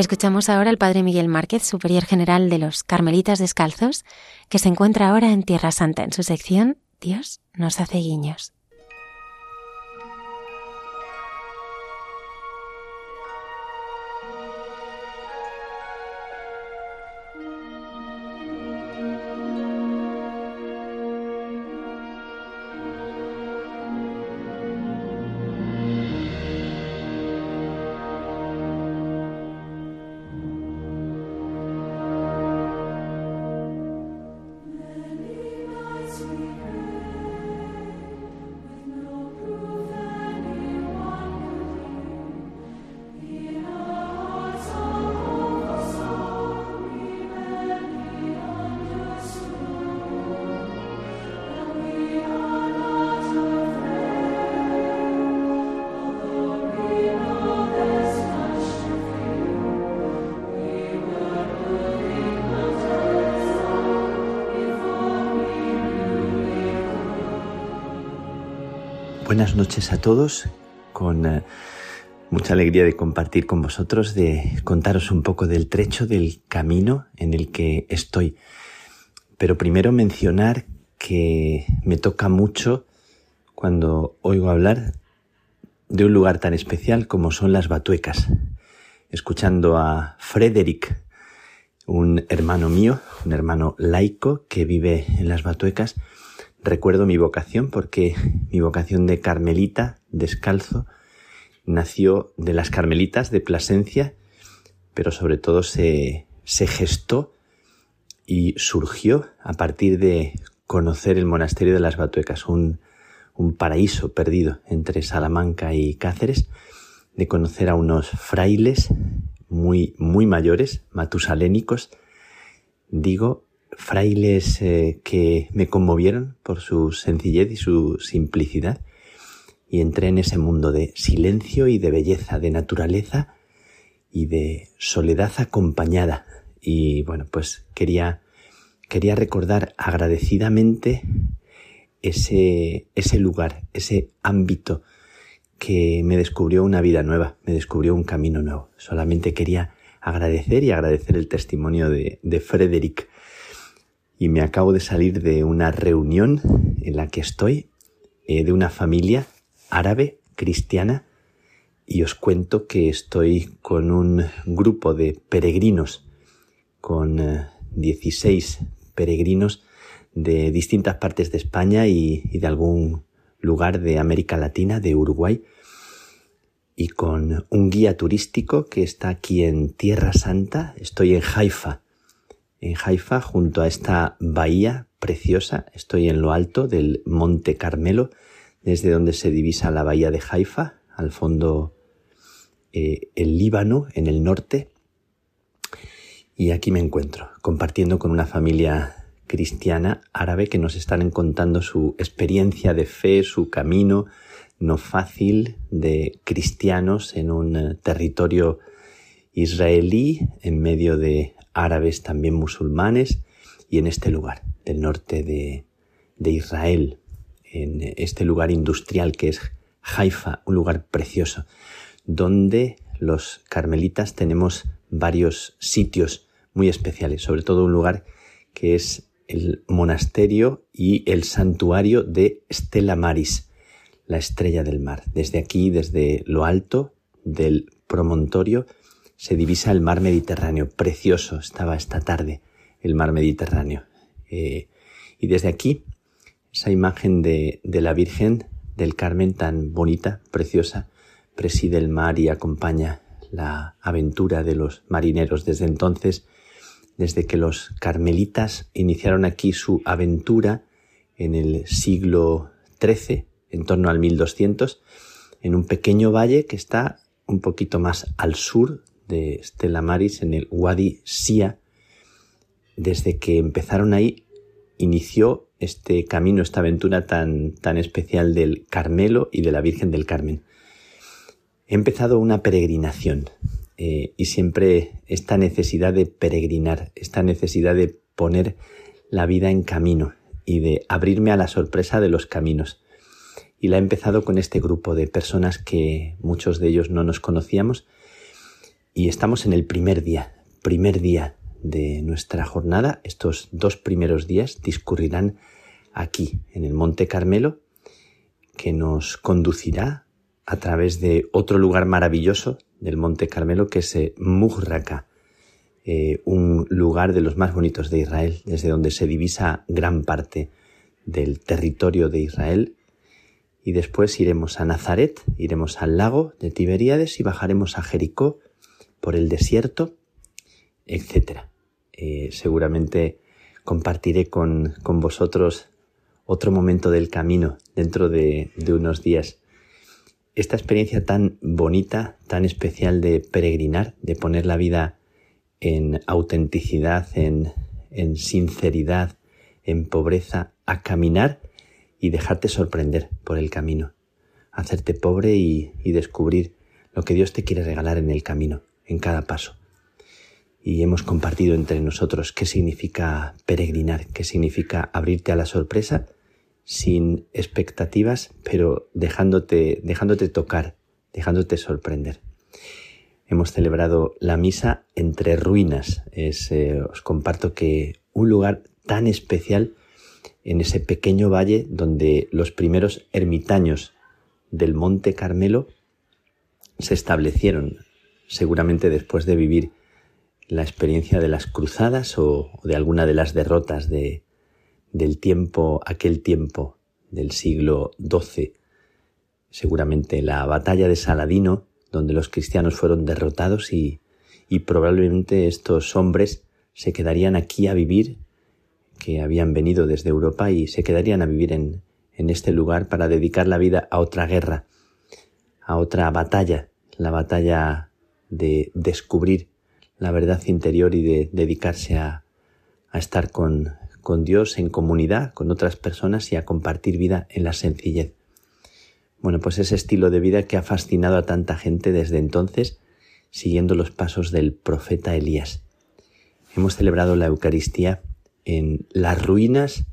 Escuchamos ahora al Padre Miguel Márquez, Superior General de los Carmelitas Descalzos, que se encuentra ahora en Tierra Santa en su sección Dios nos hace guiños. Buenas noches a todos, con eh, mucha alegría de compartir con vosotros, de contaros un poco del trecho del camino en el que estoy. Pero primero mencionar que me toca mucho cuando oigo hablar de un lugar tan especial como son las Batuecas. Escuchando a Frederick, un hermano mío, un hermano laico que vive en las Batuecas, recuerdo mi vocación porque mi vocación de carmelita descalzo nació de las carmelitas de Plasencia, pero sobre todo se, se gestó y surgió a partir de conocer el monasterio de las Batuecas, un, un paraíso perdido entre Salamanca y Cáceres, de conocer a unos frailes muy, muy mayores, matusalénicos, digo, frailes eh, que me conmovieron por su sencillez y su simplicidad, y entré en ese mundo de silencio y de belleza, de naturaleza y de soledad acompañada. Y bueno, pues quería, quería recordar agradecidamente ese, ese lugar, ese ámbito que me descubrió una vida nueva, me descubrió un camino nuevo. Solamente quería agradecer y agradecer el testimonio de, de Frederick. Y me acabo de salir de una reunión en la que estoy, eh, de una familia árabe, cristiana, y os cuento que estoy con un grupo de peregrinos, con 16 eh, peregrinos de distintas partes de España y, y de algún lugar de América Latina, de Uruguay, y con un guía turístico que está aquí en Tierra Santa. Estoy en Haifa, en Haifa, junto a esta bahía preciosa. Estoy en lo alto del Monte Carmelo, desde donde se divisa la bahía de Haifa, al fondo eh, el Líbano, en el norte. Y aquí me encuentro, compartiendo con una familia cristiana árabe que nos están contando su experiencia de fe, su camino, no fácil de cristianos en un eh, territorio israelí en medio de árabes también musulmanes y en este lugar del norte de, Israel, en este lugar industrial que es Haifa, un lugar precioso, donde los carmelitas tenemos varios sitios muy especiales, sobre todo un lugar que es el monasterio y el santuario de Stella Maris, la estrella del mar. Desde aquí, desde lo alto del promontorio, se divisa el mar Mediterráneo. Precioso estaba esta tarde el mar Mediterráneo. Eh, y desde aquí, esa imagen de, de la Virgen del Carmen tan bonita, preciosa, preside el mar y acompaña la aventura de los marineros. Desde entonces, desde que los carmelitas iniciaron aquí su aventura en el siglo XIII, en torno al 1200, en un pequeño valle que está un poquito más al sur de Stella Maris, en el Wadi Sia. Desde que empezaron ahí, inició este camino, esta aventura tan, tan especial del Carmelo y de la Virgen del Carmen. He empezado una peregrinación eh, y siempre esta necesidad de peregrinar, esta necesidad de poner la vida en camino y de abrirme a la sorpresa de los caminos y la he empezado con este grupo de personas que muchos de ellos no nos conocíamos y estamos en el primer día, primer día de nuestra jornada. Estos dos primeros días discurrirán aquí, en el Monte Carmelo, que nos conducirá a través de otro lugar maravilloso del Monte Carmelo, que es eh, Muhraka, eh, un lugar de los más bonitos de Israel, desde donde se divisa gran parte del territorio de Israel y después iremos a Nazaret, iremos al lago de Tiberíades y bajaremos a Jericó por el desierto, etc. Eh, seguramente compartiré con, con, vosotros otro momento del camino dentro de, unos días. Esta experiencia tan bonita, tan especial de peregrinar, de poner la vida en autenticidad, en, en sinceridad, en pobreza, a caminar y dejarte sorprender por el camino, hacerte pobre y, descubrir lo que Dios te quiere regalar en el camino, en cada paso. Y hemos compartido entre nosotros qué significa peregrinar, qué significa abrirte a la sorpresa sin expectativas, pero dejándote, dejándote tocar, dejándote sorprender. Hemos celebrado la misa entre ruinas. Eh, os comparto que un lugar tan especial en ese pequeño valle donde los primeros ermitaños del Monte Carmelo se establecieron, seguramente después de vivir la experiencia de las cruzadas o, de alguna de las derrotas de, del tiempo, aquel tiempo del siglo XII, seguramente la batalla de Saladino, donde los cristianos fueron derrotados y, y probablemente estos hombres se quedarían aquí a vivir que habían venido desde Europa y se quedarían a vivir en, en este lugar para dedicar la vida a otra guerra, a otra batalla, la batalla de descubrir la verdad interior y de dedicarse a, a estar con, con Dios en comunidad, con otras personas y a compartir vida en la sencillez. Bueno, pues ese estilo de vida que ha fascinado a tanta gente desde entonces, siguiendo los pasos del profeta Elías. Hemos celebrado la Eucaristía en las ruinas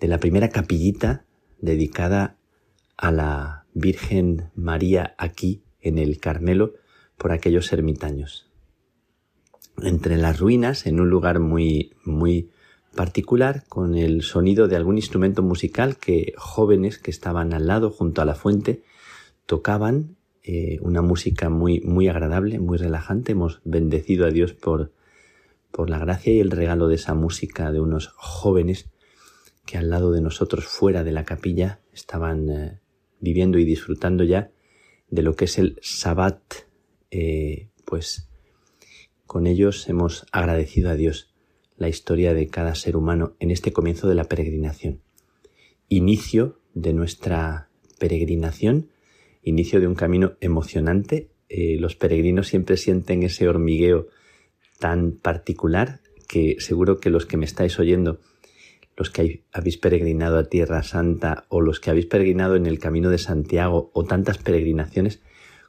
de la primera capillita dedicada a la Virgen María aquí en el Carmelo por aquellos ermitaños. Entre las ruinas, en un lugar muy, muy particular, con el sonido de algún instrumento musical que jóvenes que estaban al lado, junto a la fuente, tocaban eh, una música muy, muy agradable, muy relajante. Hemos bendecido a Dios por, por la gracia y el regalo de esa música de unos jóvenes que al lado de nosotros, fuera de la capilla, estaban eh, viviendo y disfrutando ya de lo que es el Sabbat, eh, pues con ellos hemos agradecido a Dios la historia de cada ser humano en este comienzo de la peregrinación. Inicio de nuestra peregrinación, inicio de un camino emocionante. Eh, los peregrinos siempre sienten ese hormigueo tan particular que seguro que los que me estáis oyendo los que habéis peregrinado a Tierra Santa o los que habéis peregrinado en el Camino de Santiago o tantas peregrinaciones,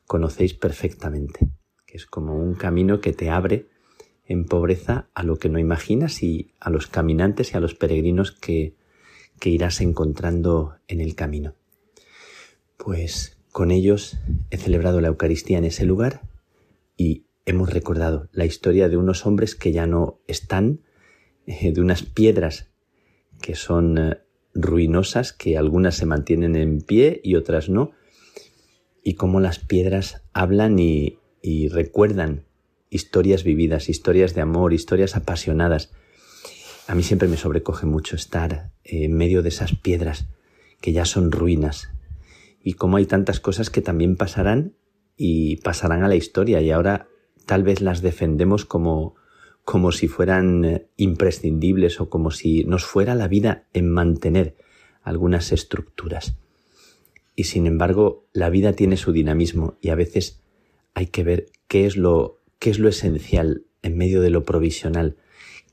conocéis perfectamente, que es como un camino que te abre en pobreza a lo que no imaginas y a los caminantes y a los peregrinos que, que irás encontrando en el camino. Pues con ellos he celebrado la Eucaristía en ese lugar y hemos recordado la historia de unos hombres que ya no están, eh, de unas piedras que son eh, ruinosas, que algunas se mantienen en pie y otras no, y cómo las piedras hablan y, recuerdan historias vividas, historias de amor, historias apasionadas. A mí siempre me sobrecoge mucho estar en medio de esas piedras que ya son ruinas y cómo hay tantas cosas que también pasarán y pasarán a la historia y ahora tal vez las defendemos como como si fueran eh, imprescindibles o como si nos fuera la vida en mantener algunas estructuras. Y sin embargo, la vida tiene su dinamismo y a veces hay que ver qué es lo, qué es lo esencial en medio de lo provisional,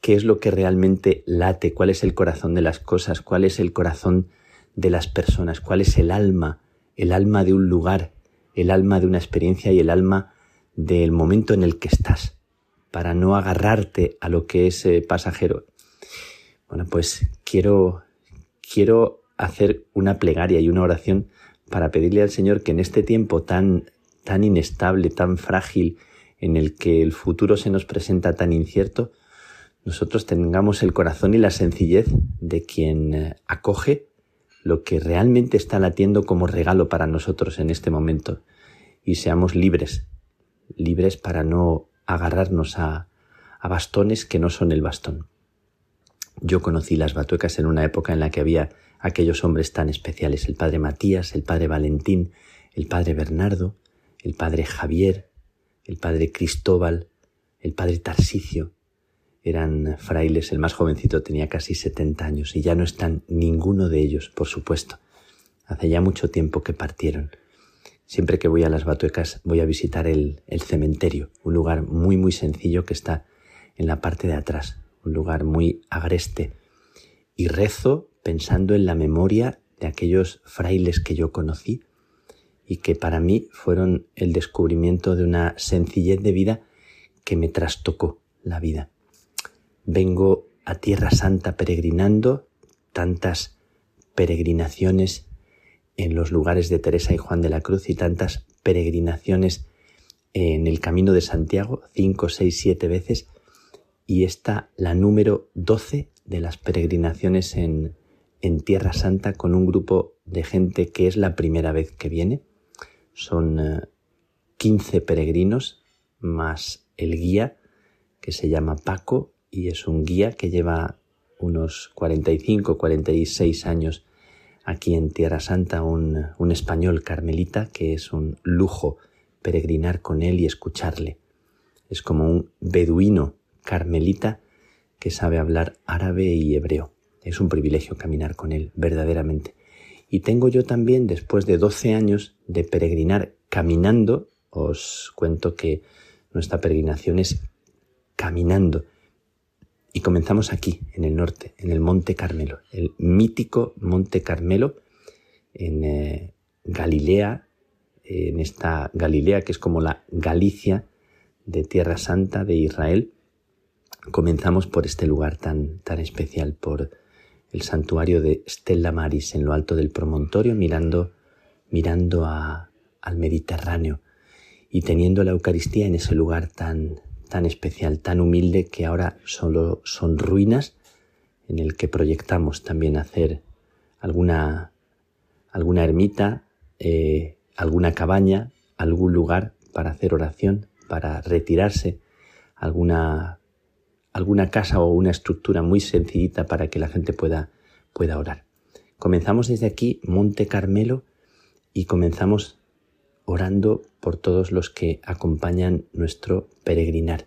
qué es lo que realmente late, cuál es el corazón de las cosas, cuál es el corazón de las personas, cuál es el alma, el alma de un lugar, el alma de una experiencia y el alma del momento en el que estás para no agarrarte a lo que es eh, pasajero. Bueno, pues quiero, quiero hacer una plegaria y una oración para pedirle al Señor que en este tiempo tan, tan inestable, tan frágil, en el que el futuro se nos presenta tan incierto, nosotros tengamos el corazón y la sencillez de quien eh, acoge lo que realmente está latiendo como regalo para nosotros en este momento y seamos libres, libres para no agarrarnos a, a bastones que no son el bastón. Yo conocí las batuecas en una época en la que había aquellos hombres tan especiales, el padre Matías, el padre Valentín, el padre Bernardo, el padre Javier, el padre Cristóbal, el padre Tarsicio. Eran frailes, el más jovencito tenía casi 70 años y ya no están ninguno de ellos, por supuesto. Hace ya mucho tiempo que partieron. Siempre que voy a las Batuecas voy a visitar el, el cementerio, un lugar muy muy sencillo que está en la parte de atrás, un lugar muy agreste, y rezo pensando en la memoria de aquellos frailes que yo conocí y que para mí fueron el descubrimiento de una sencillez de vida que me trastocó la vida. Vengo a Tierra Santa peregrinando, tantas peregrinaciones en los lugares de Teresa y Juan de la Cruz y tantas peregrinaciones en el Camino de Santiago, cinco, seis, siete veces, y esta la número doce de las peregrinaciones en, en Tierra Santa con un grupo de gente que es la primera vez que viene. Son eh, quince 15 peregrinos más el guía que se llama Paco y es un guía que lleva unos 45, 46 años aquí en Tierra Santa un, un español carmelita que es un lujo peregrinar con él y escucharle. Es como un beduino carmelita que sabe hablar árabe y hebreo. Es un privilegio caminar con él, verdaderamente. Y tengo yo también, después de 12 años de peregrinar caminando, os cuento que nuestra peregrinación es caminando. y comenzamos aquí, en el norte, en el Monte Carmelo, el mítico Monte Carmelo, en eh, Galilea, en esta Galilea que es como la Galicia de Tierra Santa de Israel. Comenzamos por este lugar tan, tan especial, por el santuario de Stella Maris en lo alto del promontorio, mirando, mirando al Mediterráneo y teniendo la Eucaristía en ese lugar tan, tan especial, tan humilde que ahora solo son ruinas en el que proyectamos también hacer alguna, alguna ermita, eh, alguna cabaña, algún lugar para hacer oración, para retirarse, alguna, alguna casa o una estructura muy sencillita para que la gente pueda, pueda orar. Comenzamos desde aquí, Monte Carmelo, y comenzamos orando por todos los que acompañan nuestro peregrinar.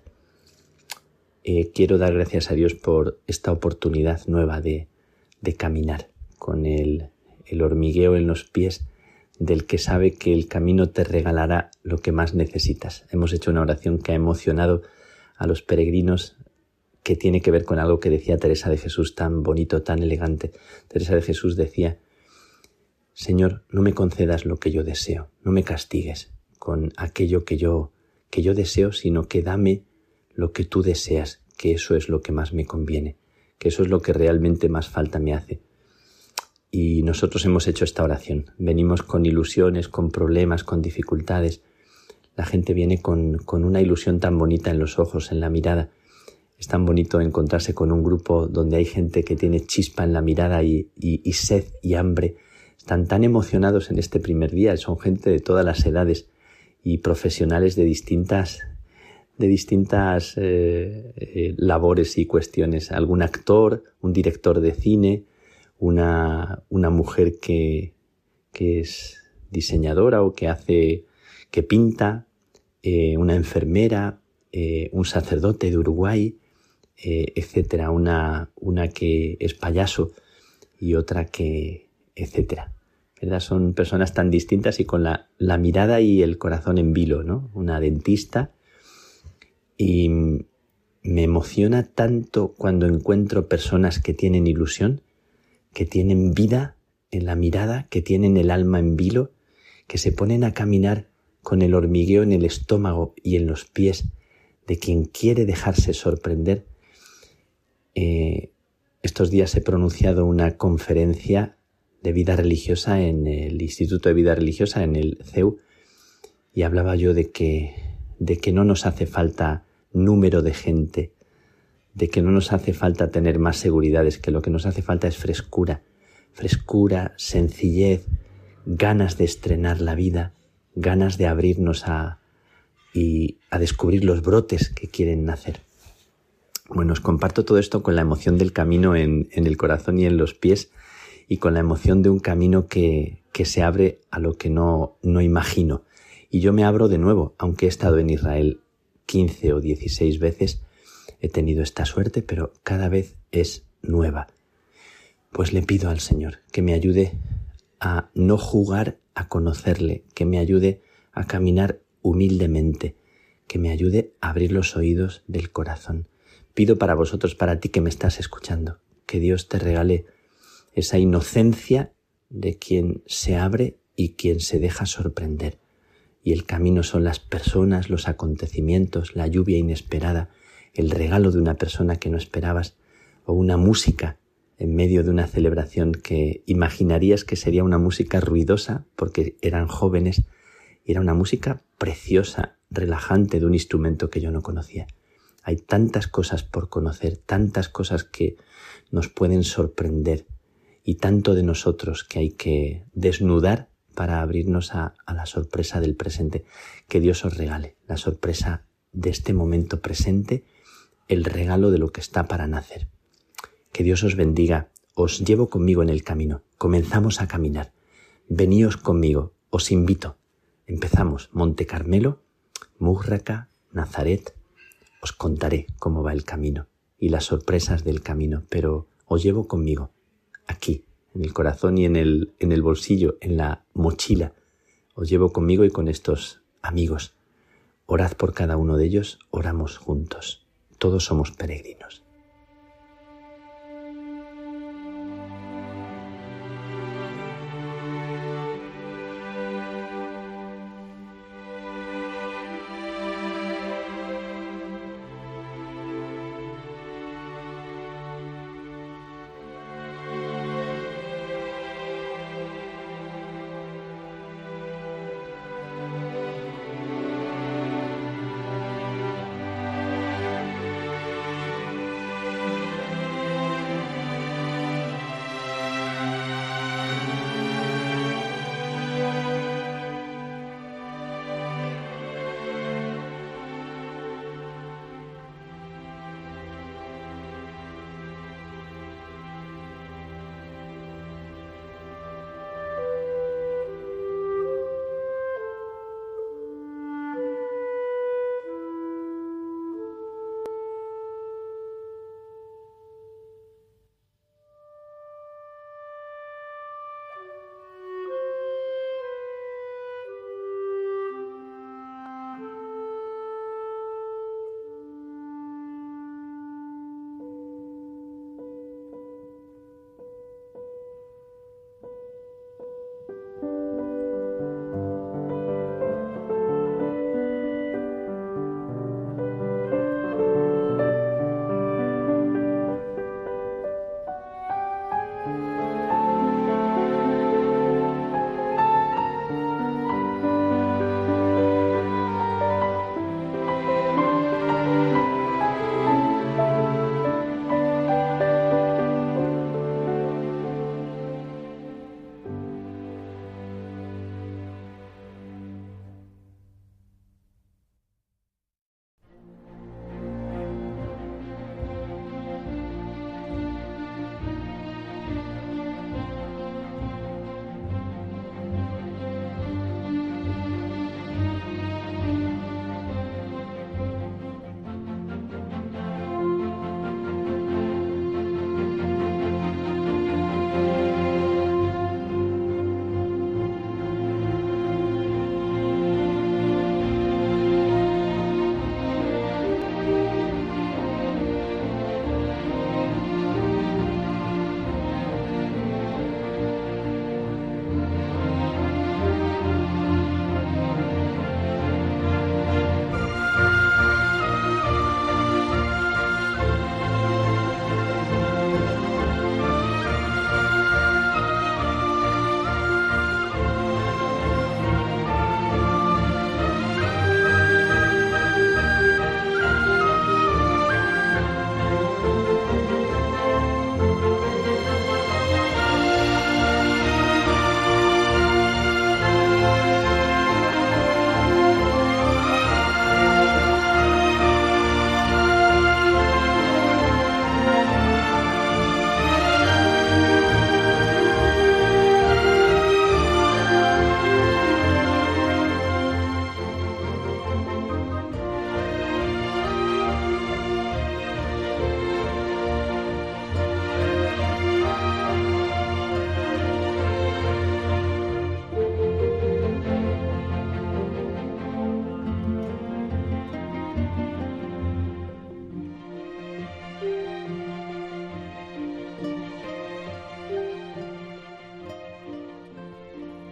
Eh, quiero dar gracias a Dios por esta oportunidad nueva de, de caminar con el, el hormigueo en los pies del que sabe que el camino te regalará lo que más necesitas. Hemos hecho una oración que ha emocionado a los peregrinos que tiene que ver con algo que decía Teresa de Jesús tan bonito, tan elegante. Teresa de Jesús decía, Señor, no me concedas lo que yo deseo, no me castigues con aquello que yo que yo deseo, sino que dame lo que tú deseas, que eso es lo que más me conviene, que eso es lo que realmente más falta me hace. Y nosotros hemos hecho esta oración. Venimos con ilusiones, con problemas, con dificultades. La gente viene con, con una ilusión tan bonita en los ojos, en la mirada. Es tan bonito encontrarse con un grupo donde hay gente que tiene chispa en la mirada y, sed y hambre están tan emocionados en este primer día, son gente de todas las edades y profesionales de distintas de distintas eh, eh, labores y cuestiones. Algún actor, un director de cine, una, una mujer que, que, es diseñadora o que hace, que pinta, eh, una enfermera, un sacerdote de Uruguay, etcétera, una, una que es payaso y otra que, etcétera. Son personas tan distintas y con la, mirada y el corazón en vilo, ¿no? Una dentista. Y me emociona tanto cuando encuentro personas que tienen ilusión, que tienen vida en la mirada, que tienen el alma en vilo, que se ponen a caminar con el hormigueo en el estómago y en los pies de quien quiere dejarse sorprender. Eh, estos días he pronunciado una conferencia de vida religiosa en el Instituto de Vida Religiosa, en el CEU, y hablaba yo de que, de que no nos hace falta número de gente, de que no nos hace falta tener más seguridades, que lo que nos hace falta es frescura, frescura, sencillez, ganas de estrenar la vida, ganas de abrirnos a, y a descubrir los brotes que quieren nacer. Bueno, os comparto todo esto con la emoción del camino en, el corazón y en los pies, y con la emoción de un camino que, que se abre a lo que no, no imagino. Y yo me abro de nuevo, aunque he estado en Israel 15 o 16 veces, he tenido esta suerte, pero cada vez es nueva. Pues le pido al Señor que me ayude a no jugar a conocerle, que me ayude a caminar humildemente, que me ayude a abrir los oídos del corazón. Pido para vosotros, para ti que me estás escuchando, que Dios te regale esa inocencia de quien se abre y quien se deja sorprender. Y el camino son las personas, los acontecimientos, la lluvia inesperada, el regalo de una persona que no esperabas, o una música en medio de una celebración que imaginarías que sería una música ruidosa porque eran jóvenes, y era una música preciosa, relajante de un instrumento que yo no conocía. Hay tantas cosas por conocer, tantas cosas que nos pueden sorprender y tanto de nosotros que hay que desnudar para abrirnos a, la sorpresa del presente. Que Dios os regale la sorpresa de este momento presente, el regalo de lo que está para nacer. Que Dios os bendiga, os llevo conmigo en el camino, comenzamos a caminar. Veníos conmigo, os invito. Empezamos Monte Carmelo, Múrraca, Nazaret. Os contaré cómo va el camino y las sorpresas del camino, pero os llevo conmigo aquí, en el corazón y en el, en el bolsillo, en la mochila. Os llevo conmigo y con estos amigos. Orad por cada uno de ellos, oramos juntos. Todos somos peregrinos.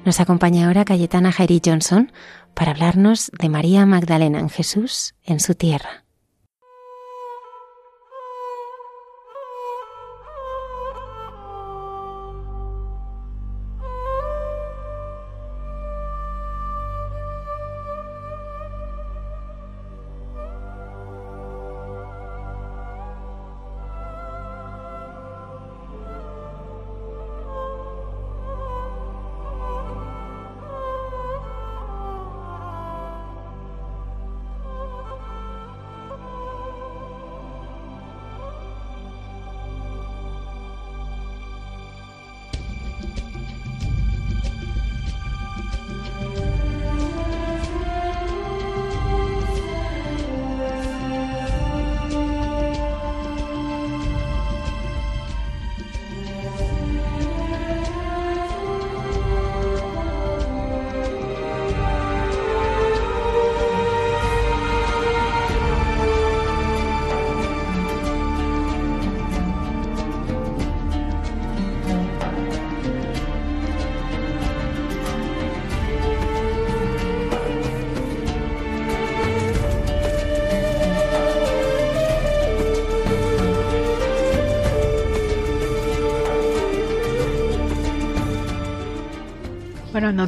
Nos acompaña ahora Cayetana Jairi Johnson para hablarnos de María Magdalena en Jesús en su tierra.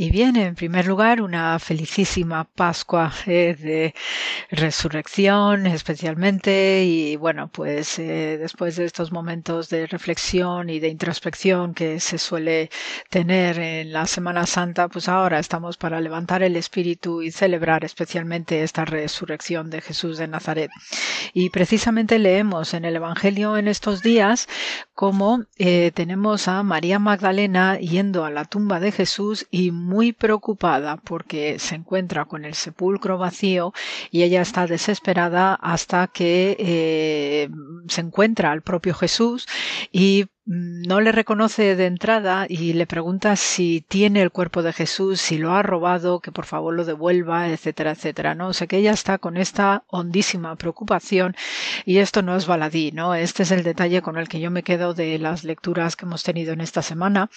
Y bien, en primer lugar, una felicísima Pascua eh, de resurrección especialmente. Y bueno, pues eh, después de estos momentos de reflexión y de introspección que se suele tener en la Semana Santa, pues ahora estamos para levantar el espíritu y celebrar especialmente esta resurrección de Jesús de Nazaret. Y precisamente leemos en el Evangelio en estos días como eh, tenemos a María Magdalena yendo a la tumba de Jesús y muy preocupada porque se encuentra con el sepulcro vacío y ella está desesperada hasta que eh, se encuentra al propio Jesús y no le reconoce de entrada y le pregunta si tiene el cuerpo de Jesús, si lo ha robado, que por favor lo devuelva, etcétera, etcétera, ¿no? O sea que ella está con esta hondísima preocupación y esto no es baladí, ¿no? Este es el detalle con el que yo me quedo de las lecturas que hemos tenido en esta semana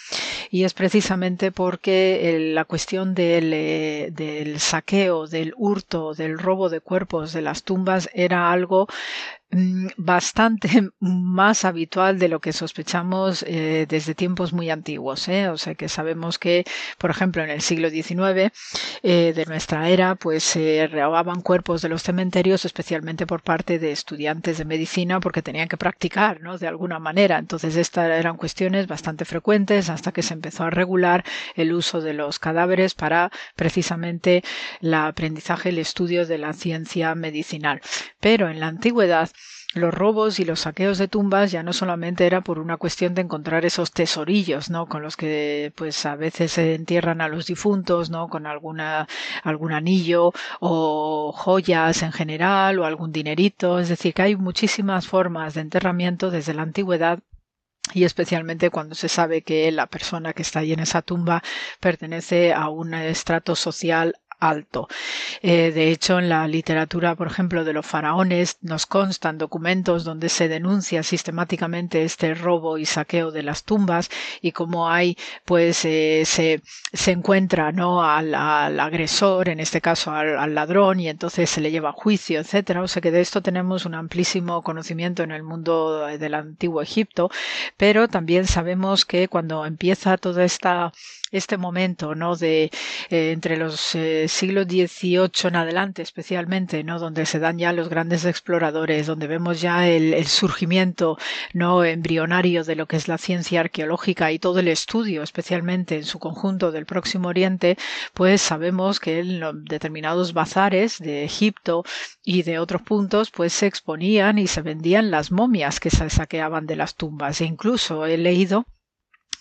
y es precisamente porque la cuestión del, eh, del saqueo, del hurto, del robo de cuerpos de las tumbas era algo Mm, bastante [LAUGHS] más habitual de lo que sospechamos eh, desde tiempos muy antiguos. ¿eh? O sea que sabemos que, por ejemplo, en el siglo XIX eh, de nuestra era, pues se robaban cuerpos de los cementerios, especialmente por parte de estudiantes de medicina, porque tenían que practicar, ¿no? De alguna manera. Entonces, estas eran cuestiones bastante frecuentes hasta que se empezó a regular el uso de los cadáveres para precisamente el aprendizaje, el estudio de la ciencia medicinal. Pero en la antigüedad, los robos y los saqueos de tumbas ya no solamente era por una cuestión de encontrar esos tesorillos, ¿no? Con los que pues a veces se entierran a los difuntos, ¿no? Con alguna algún anillo o joyas en general o algún dinerito, es decir, que hay muchísimas formas de enterramiento desde la antigüedad y especialmente cuando se sabe que la persona que está ahí en esa tumba pertenece a un estrato social alto. Eh, de hecho, en la literatura, por ejemplo, de los faraones, nos constan documentos donde se denuncia sistemáticamente este robo y saqueo de las tumbas y cómo hay, pues, eh, se, se encuentra, ¿no? Al, agresor, en este caso al, ladrón, y entonces se le lleva a juicio, etcétera. O sea que de esto tenemos un amplísimo conocimiento en el mundo del antiguo Egipto, pero también sabemos que cuando empieza toda esta este momento, ¿no? De eh, entre los eh, siglos XVIII en adelante, especialmente, ¿no? Donde se dan ya los grandes exploradores, donde vemos ya el, surgimiento, ¿no? Embrionario de lo que es la ciencia arqueológica y todo el estudio, especialmente en su conjunto del Próximo Oriente, pues sabemos que en determinados bazares de Egipto y de otros puntos, pues se exponían y se vendían las momias que se saqueaban de las tumbas. E incluso he leído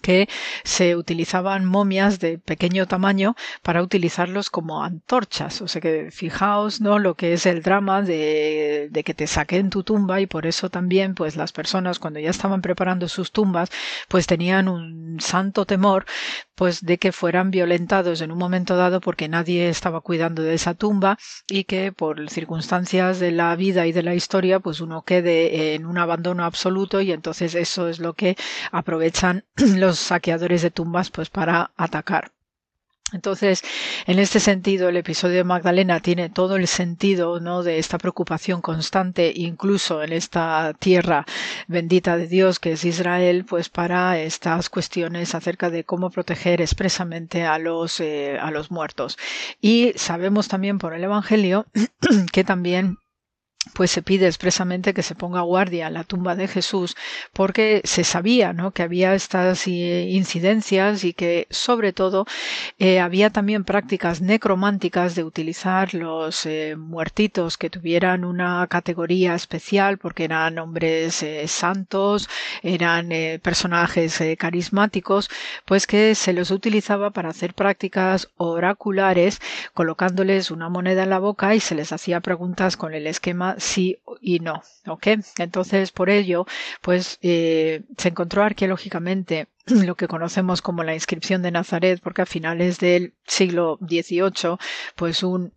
que se utilizaban momias de pequeño tamaño para utilizarlos como antorchas. O sea que fijaos, ¿no? Lo que es el drama de, de que te saquen tu tumba y por eso también, pues las personas cuando ya estaban preparando sus tumbas, pues tenían un santo temor, pues de que fueran violentados en un momento dado porque nadie estaba cuidando de esa tumba y que por circunstancias de la vida y de la historia, pues uno quede en un abandono absoluto y entonces eso es lo que aprovechan [CLEARS THROAT] los saqueadores de tumbas pues para atacar. Entonces, en este sentido, el episodio de Magdalena tiene todo el sentido ¿no? de esta preocupación constante, incluso en esta tierra bendita de Dios que es Israel, pues para estas cuestiones acerca de cómo proteger expresamente a los, eh, a los muertos. Y sabemos también por el Evangelio [CLEARS THROAT] que también pues se pide expresamente que se ponga guardia en la tumba de Jesús porque se sabía ¿no? que había estas eh, incidencias y que sobre todo eh, había también prácticas necrománticas de utilizar los eh, muertitos que tuvieran una categoría especial porque eran hombres santos, eran personajes carismáticos, pues que se los utilizaba para hacer prácticas oraculares colocándoles una moneda en la boca y se les hacía preguntas con el esquema sí y no. Entonces, por ello, pues eh, se encontró arqueológicamente [CLEARS THROAT] lo que conocemos como la inscripción de Nazaret, porque a finales del siglo XVIII, pues un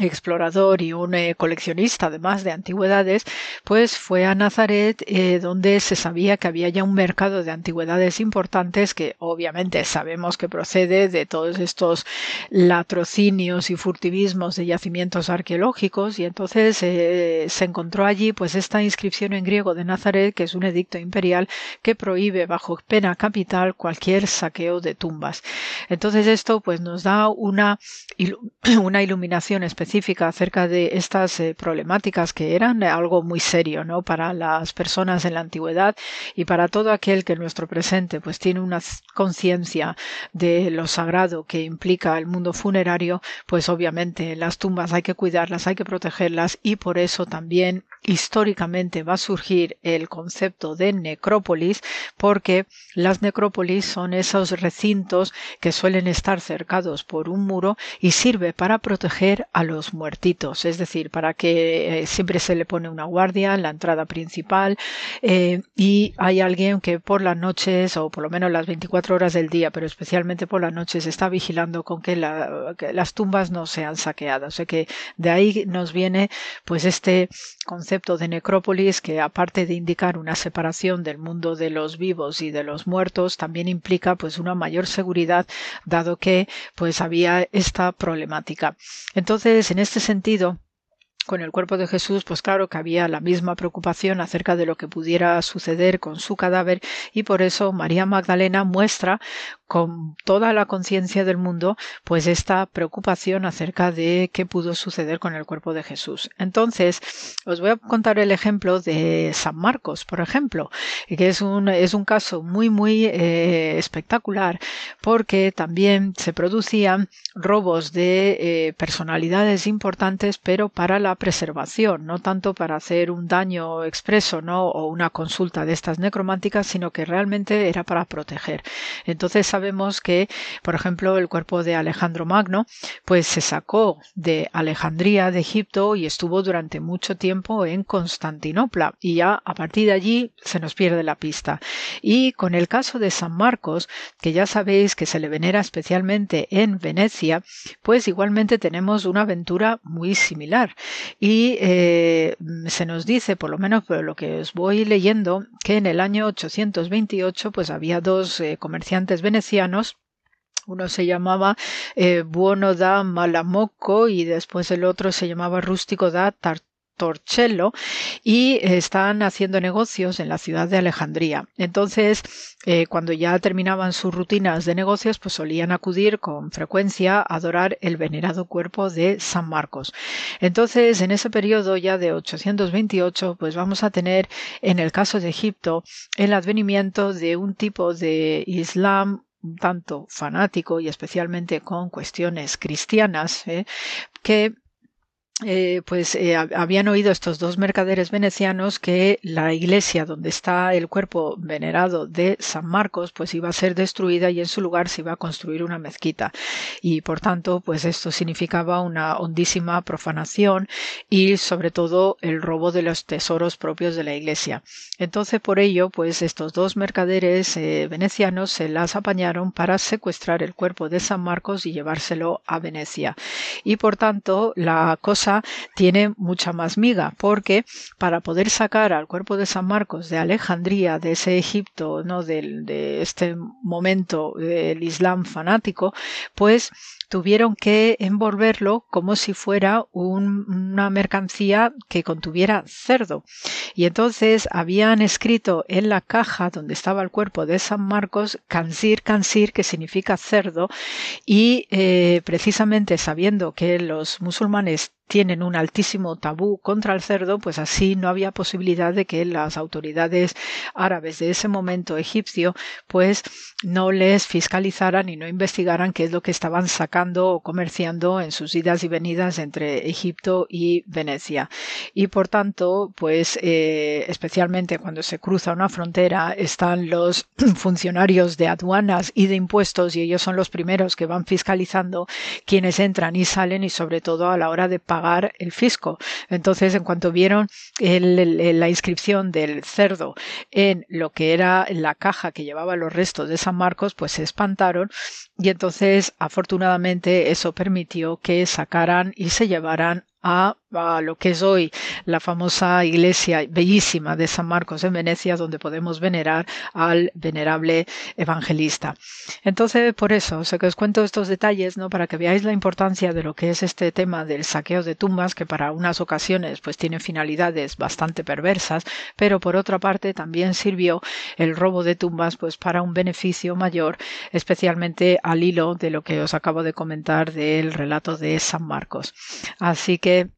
explorador y un eh, coleccionista además de antigüedades, pues fue a Nazaret eh, donde se sabía que había ya un mercado de antigüedades importantes que obviamente sabemos que procede de todos estos latrocinios y furtivismos de yacimientos arqueológicos y entonces eh, se encontró allí pues esta inscripción en griego de Nazaret que es un edicto imperial que prohíbe bajo pena capital cualquier saqueo de tumbas. Entonces esto pues nos da una, [CLEARS THROAT] una iluminación especial acerca de estas eh, problemáticas que eran algo muy serio ¿no? para las personas en la antigüedad y para todo aquel que en nuestro presente pues tiene una conciencia de lo sagrado que implica el mundo funerario, pues obviamente las tumbas hay que cuidarlas, hay que protegerlas y por eso también históricamente va a surgir el concepto de necrópolis porque las necrópolis son esos recintos que suelen estar cercados por un muro y sirve para proteger a los muertitos, es decir, para que eh, siempre se le pone una guardia en la entrada principal eh, y hay alguien que por las noches o por lo menos las 24 horas del día, pero especialmente por las noches está vigilando con que, las tumbas no sean saqueadas. O sea que de ahí nos viene pues este concepto de necrópolis que aparte de indicar una separación del mundo de los vivos y de los muertos también implica pues una mayor seguridad dado que pues había esta problemática entonces en este sentido con el cuerpo de Jesús, pues claro que había la misma preocupación acerca de lo que pudiera suceder con su cadáver y por eso María Magdalena muestra con toda la conciencia del mundo, pues esta preocupación acerca de qué pudo suceder con el cuerpo de Jesús. Entonces, os voy a contar el ejemplo de San Marcos, por ejemplo, que es un, es un caso muy, muy eh, espectacular porque también se producían robos de eh, personalidades importantes, pero para la preservación, no tanto para hacer un daño expreso, ¿no? o una consulta de estas necrománticas, sino que realmente era para proteger. Entonces sabemos que, por ejemplo, el cuerpo de Alejandro Magno, pues se sacó de Alejandría, de Egipto, y estuvo durante mucho tiempo en Constantinopla, y ya a partir de allí se nos pierde la pista. Y con el caso de San Marcos, que ya sabéis que se le venera especialmente en Venecia, pues igualmente tenemos una aventura muy similar y eh, se nos dice, por lo menos por lo que os voy leyendo, que en el año 828 pues había dos eh, comerciantes venecianos uno se llamaba eh, Buono da Malamoco y después el otro se llamaba Rústico da Tartu Torcello y están haciendo negocios en la ciudad de Alejandría. Entonces, eh, cuando ya terminaban sus rutinas de negocios, pues solían acudir con frecuencia a adorar el venerado cuerpo de San Marcos. Entonces, en ese periodo ya de 828, pues vamos a tener en el caso de Egipto el advenimiento de un tipo de Islam un tanto fanático y especialmente con cuestiones cristianas, ¿eh? que eh, pues eh, habían oído estos dos mercaderes venecianos que la iglesia donde está el cuerpo venerado de San Marcos pues iba a ser destruida y en su lugar se iba a construir una mezquita. Y por tanto pues esto significaba una hondísima profanación y sobre todo el robo de los tesoros propios de la iglesia. Entonces por ello pues estos dos mercaderes eh, venecianos se las apañaron para secuestrar el cuerpo de San Marcos y llevárselo a Venecia. Y por tanto la cosa tiene mucha más miga, porque para poder sacar al cuerpo de San Marcos de Alejandría, de ese Egipto, ¿no? de este momento del Islam fanático, pues tuvieron que envolverlo como si fuera una mercancía que contuviera cerdo. Y entonces habían escrito en la caja donde estaba el cuerpo de San Marcos, Cansir, Cansir, que significa cerdo, y eh, precisamente sabiendo que los musulmanes tienen un altísimo tabú contra el cerdo, pues así no había posibilidad de que las autoridades árabes de ese momento egipcio pues no les fiscalizaran y no investigaran qué es lo que estaban sacando o comerciando en sus idas y venidas entre Egipto y Venecia. Y por tanto, pues eh, especialmente cuando se cruza una frontera están los [CLEARS THROAT] funcionarios de aduanas y de impuestos y ellos son los primeros que van fiscalizando quienes entran y salen y sobre todo a la hora de pagar el fisco. Entonces, en cuanto vieron la inscripción del cerdo en lo que era la caja que llevaba los restos de San Marcos, pues se espantaron y entonces, afortunadamente, eso permitió que sacaran y se llevaran a, lo que es hoy la famosa iglesia bellísima de San Marcos en Venecia, donde podemos venerar al venerable evangelista. Entonces, por eso, sé que os cuento estos detalles, ¿no? Para que veáis la importancia de lo que es este tema del saqueo de tumbas, que para unas ocasiones, pues tiene finalidades bastante perversas, pero por otra parte también sirvió el robo de tumbas, pues para un beneficio mayor, especialmente al hilo de lo que os acabo de comentar del relato de San Marcos. Así que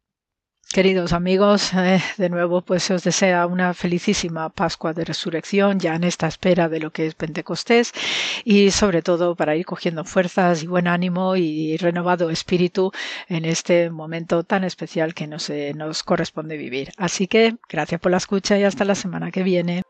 Queridos amigos, eh, de nuevo pues se os desea una felicísima Pascua de Resurrección ya en esta espera de lo que es Pentecostés y sobre todo para ir cogiendo fuerzas y buen ánimo y renovado espíritu en este momento tan especial que nos, nos corresponde vivir. Así que gracias por la escucha y hasta la semana que viene.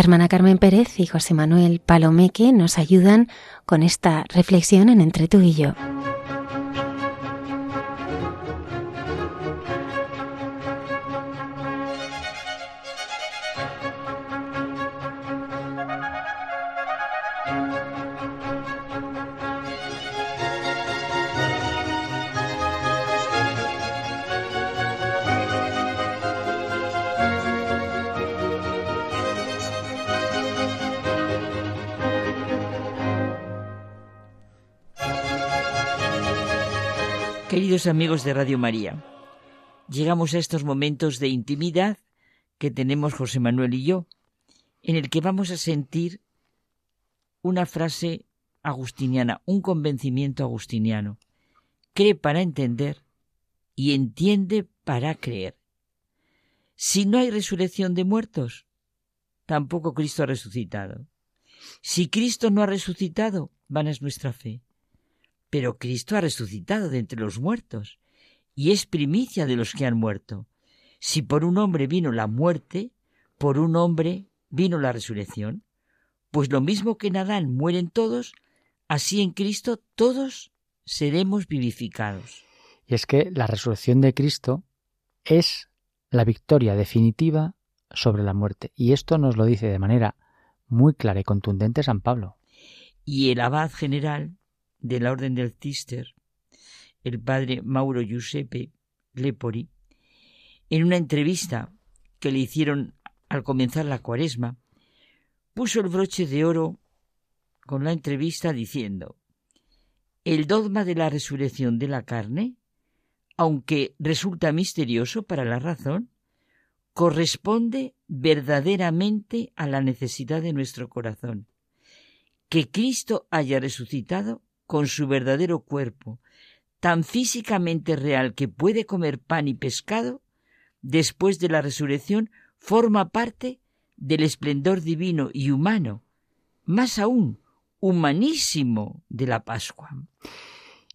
Hermana Carmen Pérez y José Manuel Palomeque nos ayudan con esta reflexión en Entre tú y yo. Amigos de Radio María, llegamos a estos momentos de intimidad que tenemos José Manuel y yo, en el que vamos a sentir una frase agustiniana, un convencimiento agustiniano. Cree para entender y entiende para creer. Si no hay resurrección de muertos, tampoco Cristo ha resucitado. Si Cristo no ha resucitado, vana es nuestra fe. Pero Cristo ha resucitado de entre los muertos y es primicia de los que han muerto. Si por un hombre vino la muerte, por un hombre vino la resurrección? Pues lo mismo que en Adán mueren todos, así en Cristo todos seremos vivificados. Y es que la resurrección de Cristo es la victoria definitiva sobre la muerte. Y esto nos lo dice de manera muy clara y contundente San Pablo. Y el abad general de la Orden del Cister, el padre Mauro Giuseppe Lepori, en una entrevista que le hicieron al comenzar la cuaresma, puso el broche de oro con la entrevista diciendo El dogma de la resurrección de la carne, aunque resulta misterioso para la razón, corresponde verdaderamente a la necesidad de nuestro corazón. Que Cristo haya resucitado con su verdadero cuerpo, tan físicamente real que puede comer pan y pescado, después de la resurrección forma parte del esplendor divino y humano, más aún humanísimo de la Pascua.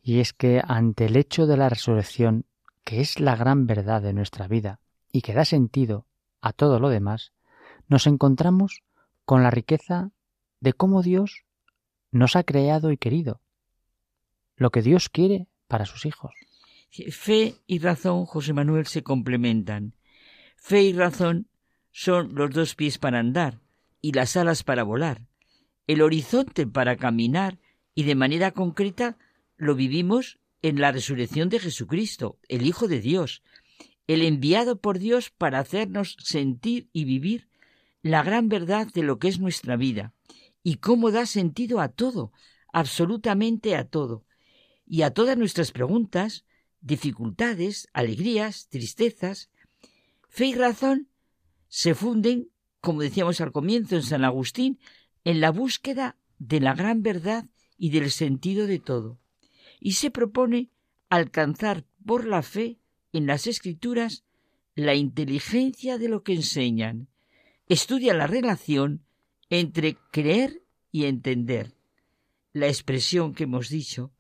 Y es que ante el hecho de la resurrección, que es la gran verdad de nuestra vida y que da sentido a todo lo demás, nos encontramos con la riqueza de cómo Dios nos ha creado y querido, lo que Dios quiere para sus hijos. Fe y razón, José Manuel, se complementan. Fe y razón son los dos pies para andar y las alas para volar, el horizonte para caminar y de manera concreta lo vivimos en la resurrección de Jesucristo, el Hijo de Dios, el enviado por Dios para hacernos sentir y vivir la gran verdad de lo que es nuestra vida y cómo da sentido a todo, absolutamente a todo, y a todas nuestras preguntas, dificultades, alegrías, tristezas. Fe y razón se funden, como decíamos al comienzo en San Agustín, en la búsqueda de la gran verdad y del sentido de todo, y se propone alcanzar por la fe en las escrituras la inteligencia de lo que enseñan. Estudia la relación entre creer y entender. La expresión que hemos dicho,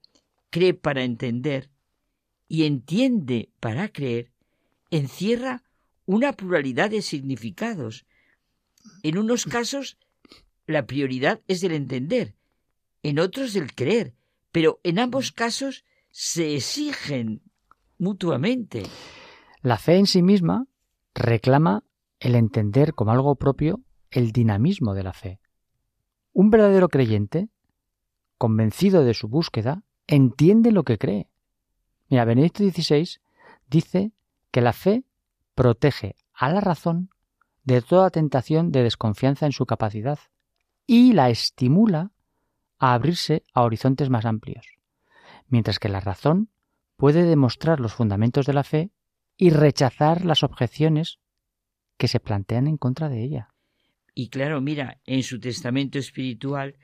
cree para entender y entiende para creer, encierra una pluralidad de significados. En unos casos la prioridad es del entender, en otros del creer, pero en ambos casos se exigen mutuamente. La fe en sí misma reclama el entender como algo propio el dinamismo de la fe. Un verdadero creyente, convencido de su búsqueda, entiende lo que cree. Mira, Benedicto XVI dice que la fe protege a la razón de toda tentación de desconfianza en su capacidad y la estimula a abrirse a horizontes más amplios, mientras que la razón puede demostrar los fundamentos de la fe y rechazar las objeciones que se plantean en contra de ella. Y claro, mira, en su testamento espiritual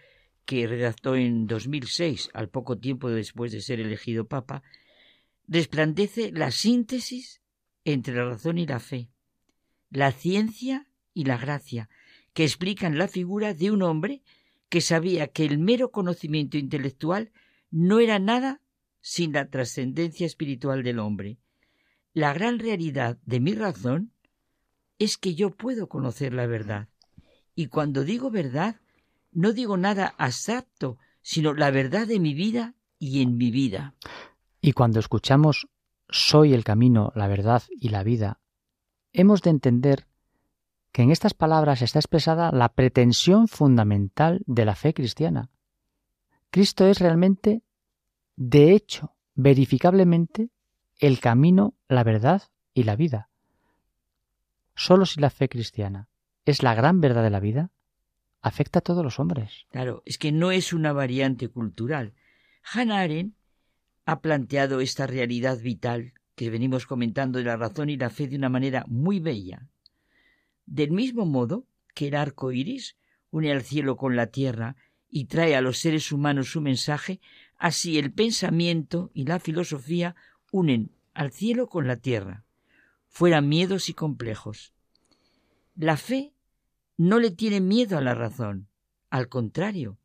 que redactó en 2006, al poco tiempo después de ser elegido papa, resplandece la síntesis entre la razón y la fe, la ciencia y la gracia, que explican la figura de un hombre que sabía que el mero conocimiento intelectual no era nada sin la trascendencia espiritual del hombre. La gran realidad de mi razón es que yo puedo conocer la verdad. Y cuando digo verdad, no digo nada exacto, sino la verdad de mi vida y en mi vida. Y cuando escuchamos soy el camino, la verdad y la vida, hemos de entender que en estas palabras está expresada la pretensión fundamental de la fe cristiana. Cristo es realmente, de hecho, verificablemente, el camino, la verdad y la vida. Solo si la fe cristiana es la gran verdad de la vida, afecta a todos los hombres. Claro, es que no es una variante cultural. Hannah Arendt ha planteado esta realidad vital que venimos comentando de la razón y la fe de una manera muy bella. Del mismo modo que el arco iris une al cielo con la tierra y trae a los seres humanos su mensaje, así el pensamiento y la filosofía unen al cielo con la tierra, fueran miedos y complejos. La fe no le tiene miedo a la razón, al contrario,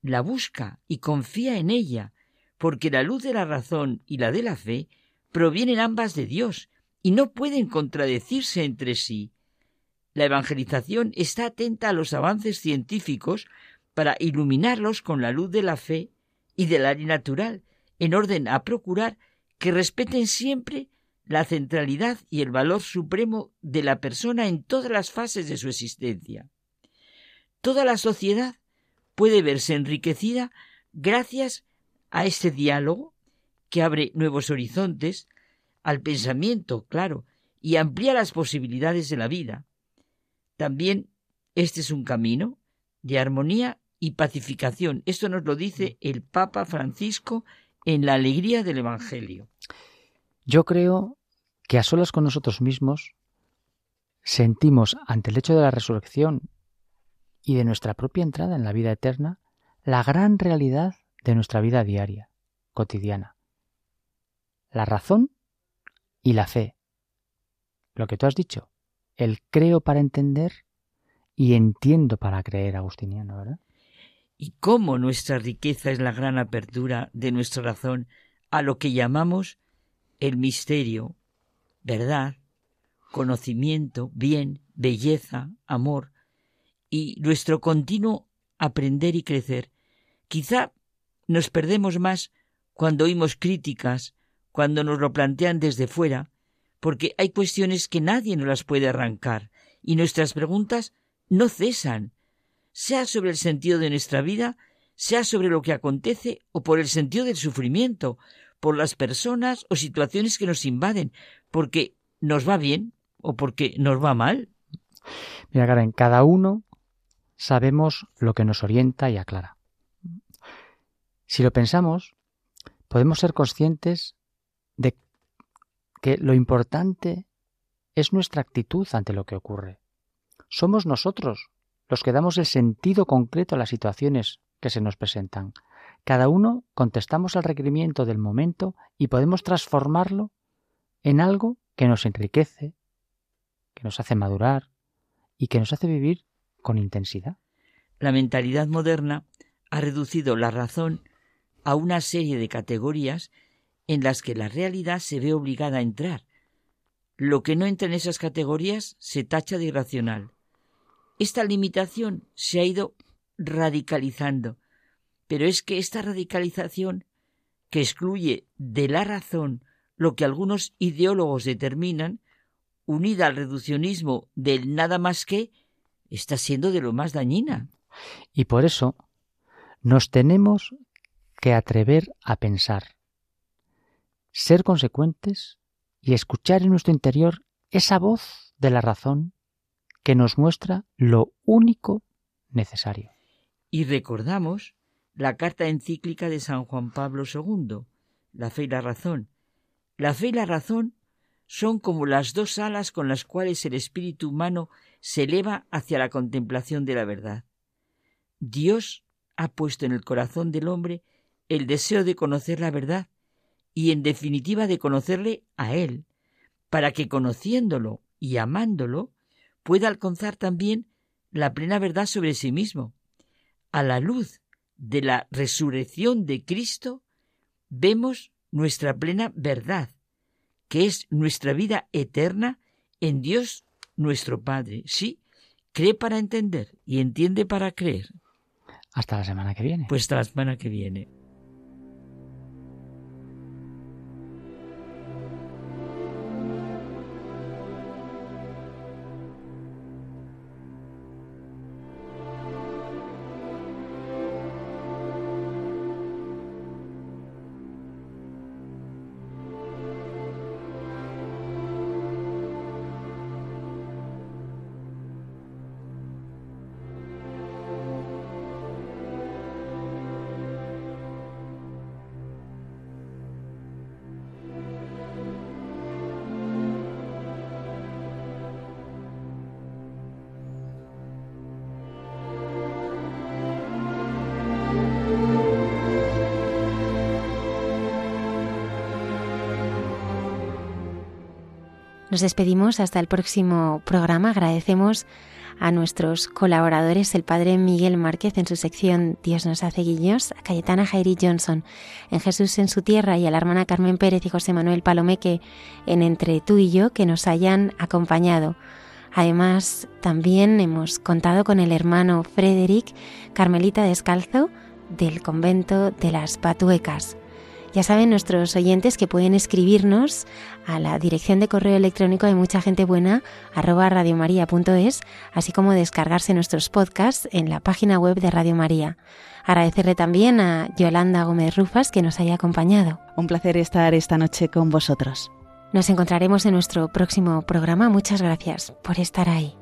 la busca y confía en ella, porque la luz de la razón y la de la fe provienen ambas de Dios y no pueden contradecirse entre sí. La evangelización está atenta a los avances científicos para iluminarlos con la luz de la fe y de la ley natural, en orden a procurar que respeten siempre la centralidad y el valor supremo de la persona en todas las fases de su existencia. Toda la sociedad puede verse enriquecida gracias a este diálogo que abre nuevos horizontes al pensamiento, claro, y amplía las posibilidades de la vida. También este es un camino de armonía y pacificación. Esto nos lo dice el Papa Francisco en la alegría del Evangelio. Yo creo que a solas con nosotros mismos sentimos ante el hecho de la resurrección y de nuestra propia entrada en la vida eterna la gran realidad de nuestra vida diaria, cotidiana. La razón y la fe. Lo que tú has dicho, el creo para entender y entiendo para creer, agustiniano, ¿verdad? Y cómo nuestra riqueza es la gran apertura de nuestra razón a lo que llamamos el misterio, verdad, conocimiento, bien, belleza, amor, y nuestro continuo aprender y crecer. Quizá nos perdemos más cuando oímos críticas, cuando nos lo plantean desde fuera, porque hay cuestiones que nadie nos las puede arrancar, y nuestras preguntas no cesan, sea sobre el sentido de nuestra vida, sea sobre lo que acontece o por el sentido del sufrimiento, por las personas o situaciones que nos invaden, porque nos va bien o porque nos va mal. Mira, Karen, cada uno sabemos lo que nos orienta y aclara. Si lo pensamos, podemos ser conscientes de que lo importante es nuestra actitud ante lo que ocurre. Somos nosotros los que damos el sentido concreto a las situaciones que se nos presentan. Cada uno contestamos al requerimiento del momento y podemos transformarlo en algo que nos enriquece, que nos hace madurar y que nos hace vivir con intensidad. La mentalidad moderna ha reducido la razón a una serie de categorías en las que la realidad se ve obligada a entrar. Lo que no entra en esas categorías se tacha de irracional. Esta limitación se ha ido radicalizando, pero es que esta radicalización, que excluye de la razón lo que algunos ideólogos determinan, unida al reduccionismo del nada más que, está siendo de lo más dañina. Y por eso nos tenemos que atrever a pensar, ser consecuentes y escuchar en nuestro interior esa voz de la razón que nos muestra lo único necesario. Y recordamos la carta encíclica de San Juan Pablo II, La fe y la razón. La fe y la razón son como las dos alas con las cuales el espíritu humano se eleva hacia la contemplación de la verdad. Dios ha puesto en el corazón del hombre el deseo de conocer la verdad y en definitiva de conocerle a Él, para que conociéndolo y amándolo pueda alcanzar también la plena verdad sobre sí mismo. A la luz de la resurrección de Cristo vemos nuestra plena verdad, que es nuestra vida eterna en Dios nuestro Padre. Sí, cree para entender y entiende para creer. Hasta la semana que viene. Pues hasta la semana que viene. Despedimos hasta el próximo programa. Agradecemos a nuestros colaboradores, el padre Miguel Márquez en su sección Dios nos hace guiños, a Cayetana Jairi Johnson en Jesús en su tierra y a la hermana Carmen Pérez y José Manuel Palomeque en Entre tú y yo que nos hayan acompañado. Además, también hemos contado con el hermano Frederick Carmelita Descalzo del convento de las Patuecas. Ya saben nuestros oyentes que pueden escribirnos a la dirección de correo electrónico de mucha gente buena arroba radiomaria.es, así como descargarse nuestros podcasts en la página web de Radio María. Agradecerle también a Yolanda Gómez Rufas que nos haya acompañado. Un placer estar esta noche con vosotros. Nos encontraremos en nuestro próximo programa. Muchas gracias por estar ahí.